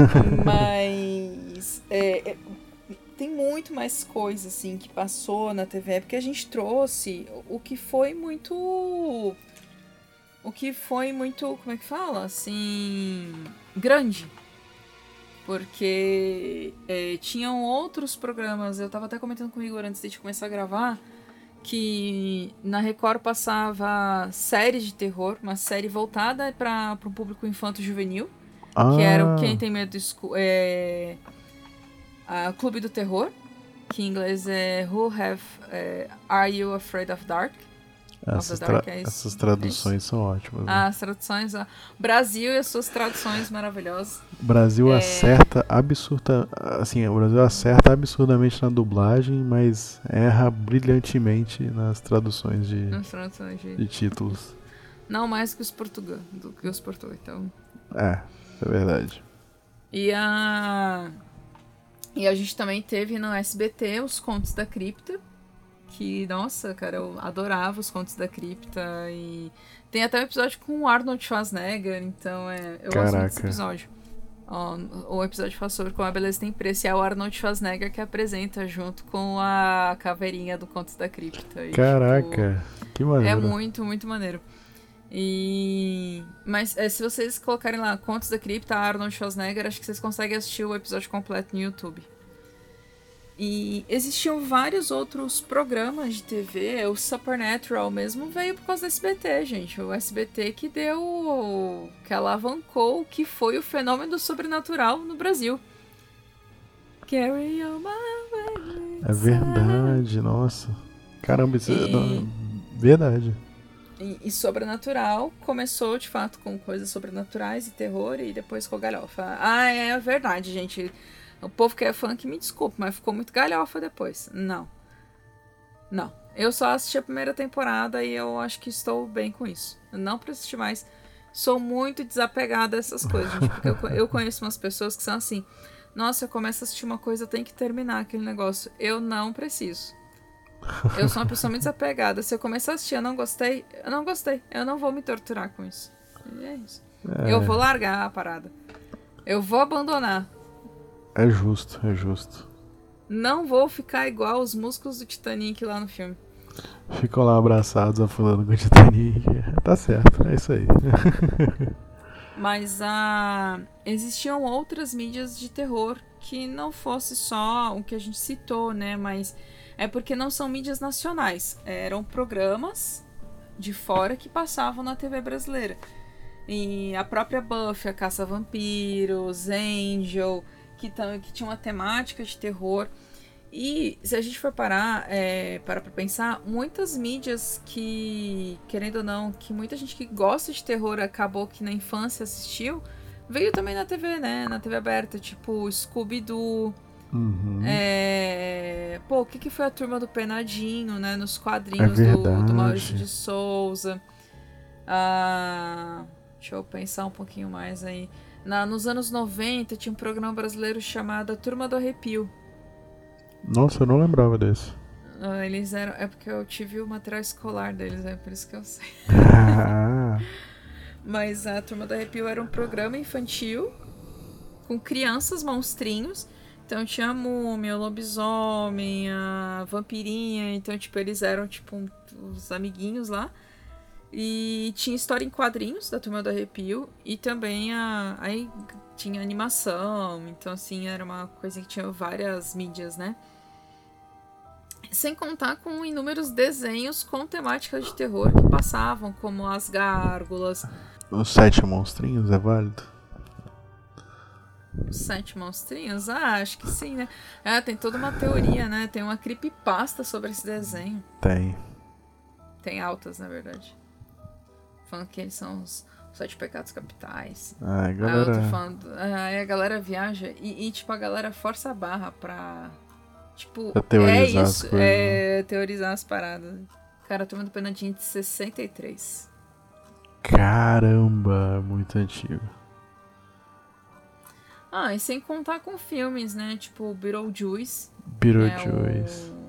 *laughs* Mas é, é, tem muito mais coisa, assim, que passou na TV, porque a gente trouxe o que foi muito. O que foi muito. Como é que fala? Assim. Grande. Porque é, tinham outros programas, eu tava até comentando comigo antes de começar a gravar que na Record passava séries de terror, uma série voltada para o público infanto-juvenil, ah. que era o Quem Tem Medo do é, a Clube do Terror, que em inglês é Who Have é, Are You Afraid of Dark? Essas, tra é essas traduções são ótimas. Né? As traduções. Ó. Brasil e as suas traduções maravilhosas. O Brasil é... acerta absurda. Assim, o Brasil acerta absurdamente na dublagem, mas erra brilhantemente nas traduções de, nas traduções de... de títulos. Não mais que os portugueses, do que os portugueses, então. É, é verdade. E a. E a gente também teve no SBT os Contos da Cripta, que, nossa, cara, eu adorava os contos da cripta e tem até um episódio com o Arnold Schwarzenegger, então é, eu Caraca. gosto desse episódio. Ó, o episódio fala sobre como a beleza tem preço e é o Arnold Schwarzenegger que apresenta junto com a caveirinha do Contos da Cripta. E, Caraca, tipo, que maneiro. É muito, muito maneiro. E. Mas é, se vocês colocarem lá Contos da Cripta, Arnold Schwarzenegger, acho que vocês conseguem assistir o episódio completo no YouTube. E existiam vários outros programas de TV. O Supernatural mesmo veio por causa do SBT, gente. O SBT que deu. que alavancou o que foi o fenômeno sobrenatural no Brasil. Carry on my way. É verdade, nossa. Caramba, isso é e... é verdade. E, e, Sobrenatural começou de fato com coisas sobrenaturais e terror e depois com galhofa. Ah, é verdade, gente. O povo que é funk, me desculpe, mas ficou muito galhofa depois. Não. Não. Eu só assisti a primeira temporada e eu acho que estou bem com isso. Eu não preciso assistir mais. Sou muito desapegada a essas coisas, gente, porque eu, eu conheço umas pessoas que são assim. Nossa, eu começo a assistir uma coisa, eu tenho que terminar aquele negócio. Eu não preciso. Eu sou uma pessoa muito desapegada. Se eu começar a assistir eu não gostei, eu não gostei. Eu não vou me torturar com isso. E é isso. É. Eu vou largar a parada. Eu vou abandonar. É justo, é justo. Não vou ficar igual os músculos do Titanic lá no filme. Ficam lá abraçados, afundando com o Titanic. *laughs* Tá certo, é isso aí. *laughs* Mas ah, existiam outras mídias de terror que não fosse só o que a gente citou, né? Mas é porque não são mídias nacionais. Eram programas de fora que passavam na TV brasileira. E a própria Buffy, a Caça Vampiros, Angel, que, que tinha uma temática de terror. E se a gente for parar é, para pra pensar, muitas mídias que, querendo ou não, que muita gente que gosta de terror acabou que na infância assistiu, veio também na TV, né? Na TV aberta, tipo Scooby-Doo. Uhum. É... Pô, o que, que foi a turma do Penadinho, né? Nos quadrinhos É do, do. Maurício de Souza. Ah, deixa eu pensar um pouquinho mais aí. Na, nos anos 90 tinha um programa brasileiro chamado A Turma do Arrepio. Nossa, eu não lembrava desse. Ah, Eles eram. É porque eu tive o material escolar deles, é por isso que eu sei. Ah, *laughs* Mas a Turma do Arrepio era um programa infantil com crianças monstrinhos. Então tinha a múmia, o lobisomem, a vampirinha. Então, tipo, eles eram, tipo, um- os amiguinhos lá. E tinha história em quadrinhos da Turma do Arrepio. E também a. Aí tinha animação. Então, assim, era uma coisa que tinha várias mídias, né? Sem contar com inúmeros desenhos com temática de terror que passavam, como as gárgulas, os sete monstrinhos é válido? Os Sete monstrinhos? Ah, acho que sim, né? É, tem toda uma teoria, né? Tem uma creepypasta sobre esse desenho. Tem. Tem altas, na verdade. Falando que eles são os sete pecados capitais. Ai, Aí eu tô galera. falando. Aí a galera viaja e, e, tipo, a galera força a barra pra. Tipo, Pra teorizar é as isso. coisas, né? É teorizar as paradas. Cara, a turma do Penadinho de 63. Caramba, muito antigo. Ah, e sem contar com filmes, né? Tipo, Beetlejuice. Beetlejuice. É o...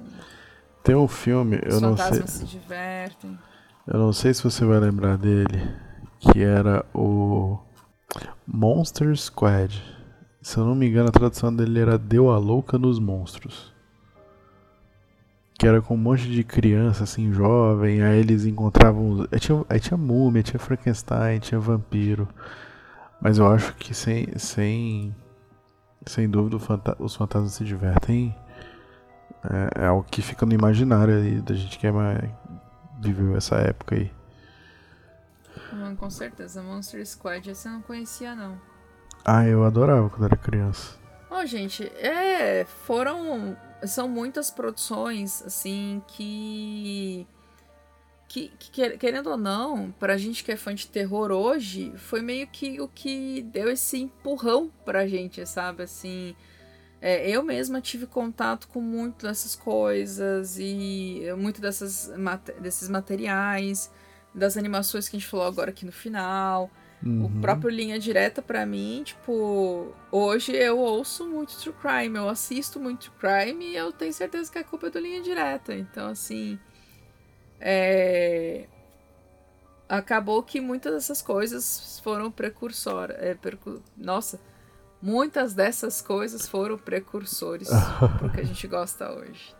Tem um filme, eu Os não sei. fantasmas se divertem. Eu não sei se você vai lembrar dele. Que era o Monster Squad. Se eu não me engano, a tradução dele era Deu a Louca nos Monstros. Que era com um monte de criança, assim, jovem. Aí eles encontravam. Aí tinha, aí tinha múmia, tinha Frankenstein, tinha vampiro. Mas eu acho que sem. Sem, sem dúvida fanta- os fantasmas se divertem. É, é que fica no imaginário aí da gente que é mais, viveu essa época aí. Hum, com certeza, Monster Squad, esse eu não conhecia, não. Ah, eu adorava quando era criança. Ó, gente, é. Foram. São muitas produções, assim, que. Que, que, quer- querendo ou não, pra gente que é fã de terror hoje, foi meio que o que deu esse empurrão pra gente, sabe? Assim. É, eu mesma tive contato com muito dessas coisas e muito dessas, desses materiais, das animações que a gente falou agora aqui no final. O Uhum. próprio Linha Direta, pra mim, tipo, hoje eu ouço muito True Crime, eu assisto muito True Crime e eu tenho certeza que a culpa é do Linha Direta. Então, assim. É... Acabou que muitas dessas coisas foram precursoras. É, percu... Nossa, muitas dessas coisas foram precursores *laughs* pro que a gente gosta hoje.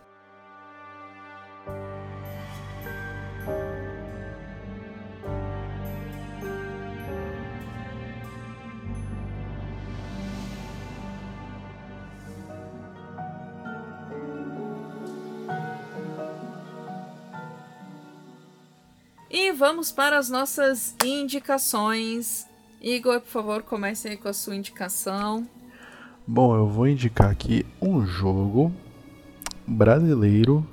E vamos para as nossas indicações. Igor, por favor, comece aí com a sua indicação. Bom, eu vou indicar aqui um jogo brasileiro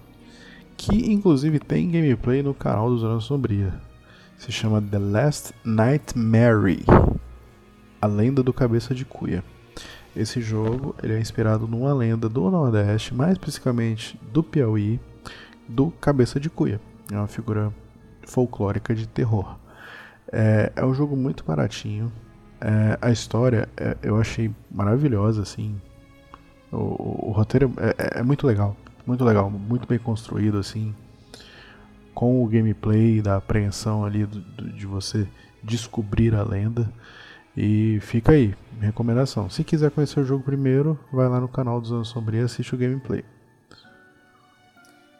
que inclusive tem gameplay no canal do Zona Sombria. Se chama The Last Nightmare, a lenda do Cabeça de Cuia. Esse jogo ele é inspirado numa lenda do Nordeste, mais especificamente do Piauí, do Cabeça de Cuia. É uma figura folclórica de terror. É, é um jogo muito baratinho. É, a história é- eu achei maravilhosa, assim. O, o- o roteiro é, é- é muito legal, muito legal, muito bem construído, assim. Com o gameplay da apreensão ali do- do- de você descobrir a lenda. E fica aí, recomendação. Se quiser conhecer o jogo primeiro, vai lá no canal do Zona Sombria e assiste o gameplay.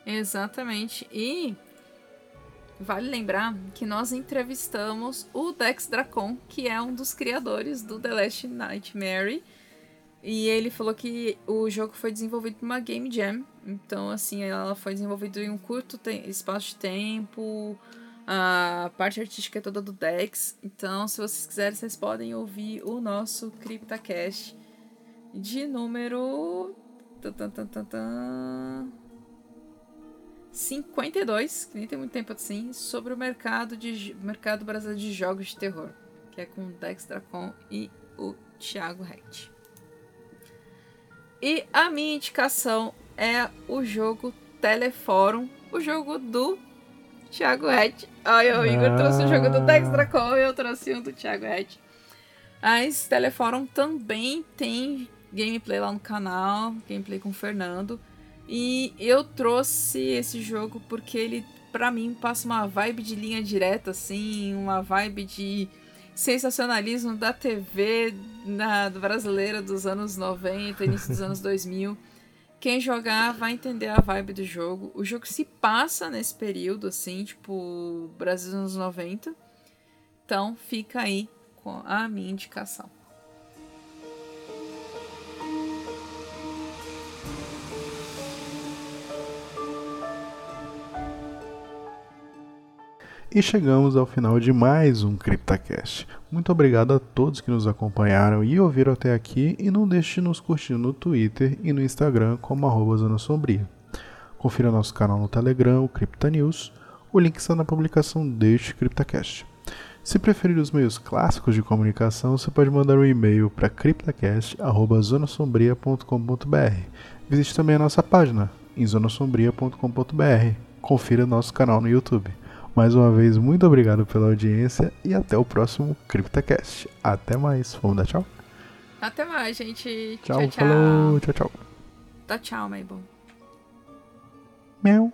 Exatamente. E vale lembrar que nós entrevistamos o Dex Dracon, que é um dos criadores do The Last Nightmare. E ele falou que o jogo foi desenvolvido por uma Game Jam. Então, assim, ela foi desenvolvida em um curto espaço de tempo. A parte artística é toda do Dex. Então, se vocês quiserem, vocês podem ouvir o nosso CryptaCast de número. 52, que nem tem muito tempo assim, sobre o mercado, de, mercado brasileiro de jogos de terror, que é com o Dex Dracon e o Thiago Rett. E a minha indicação é o jogo Teleforum, o jogo do Thiago Rett. Olha, o Igor trouxe o jogo do Dex Dracon e eu trouxe o do Thiago Rett. Mas Teleforum também tem gameplay lá no canal, gameplay com o Fernando. E eu trouxe esse jogo porque ele, para mim, passa uma vibe de linha direta, assim, uma vibe de sensacionalismo da TV na, brasileira dos anos 90, início dos anos 2000. Quem jogar vai entender a vibe do jogo. O jogo se passa nesse período, assim, tipo, Brasil dos anos 90. Então, fica aí com a minha indicação. E chegamos ao final de mais um CryptaCast. Muito obrigado a todos que nos acompanharam e ouviram até aqui e não deixe de nos curtir no Twitter e no Instagram como arroba Zona Sombria. Confira nosso canal no Telegram, o Cripta News. O link está na publicação deste CryptaCast. Se preferir os meios clássicos de comunicação, você pode mandar um e-mail para criptacast.zonasombria.com.br. Visite também a nossa página em zonasombria.com.br. Confira nosso canal no YouTube. Mais uma vez, muito obrigado pela audiência e até o próximo CryptaCast. Até mais. Vamos dar tchau? Até mais, gente. Tchau, tchau. Falou. Tchau, tchau. Dá tchau, Mabel. Meu.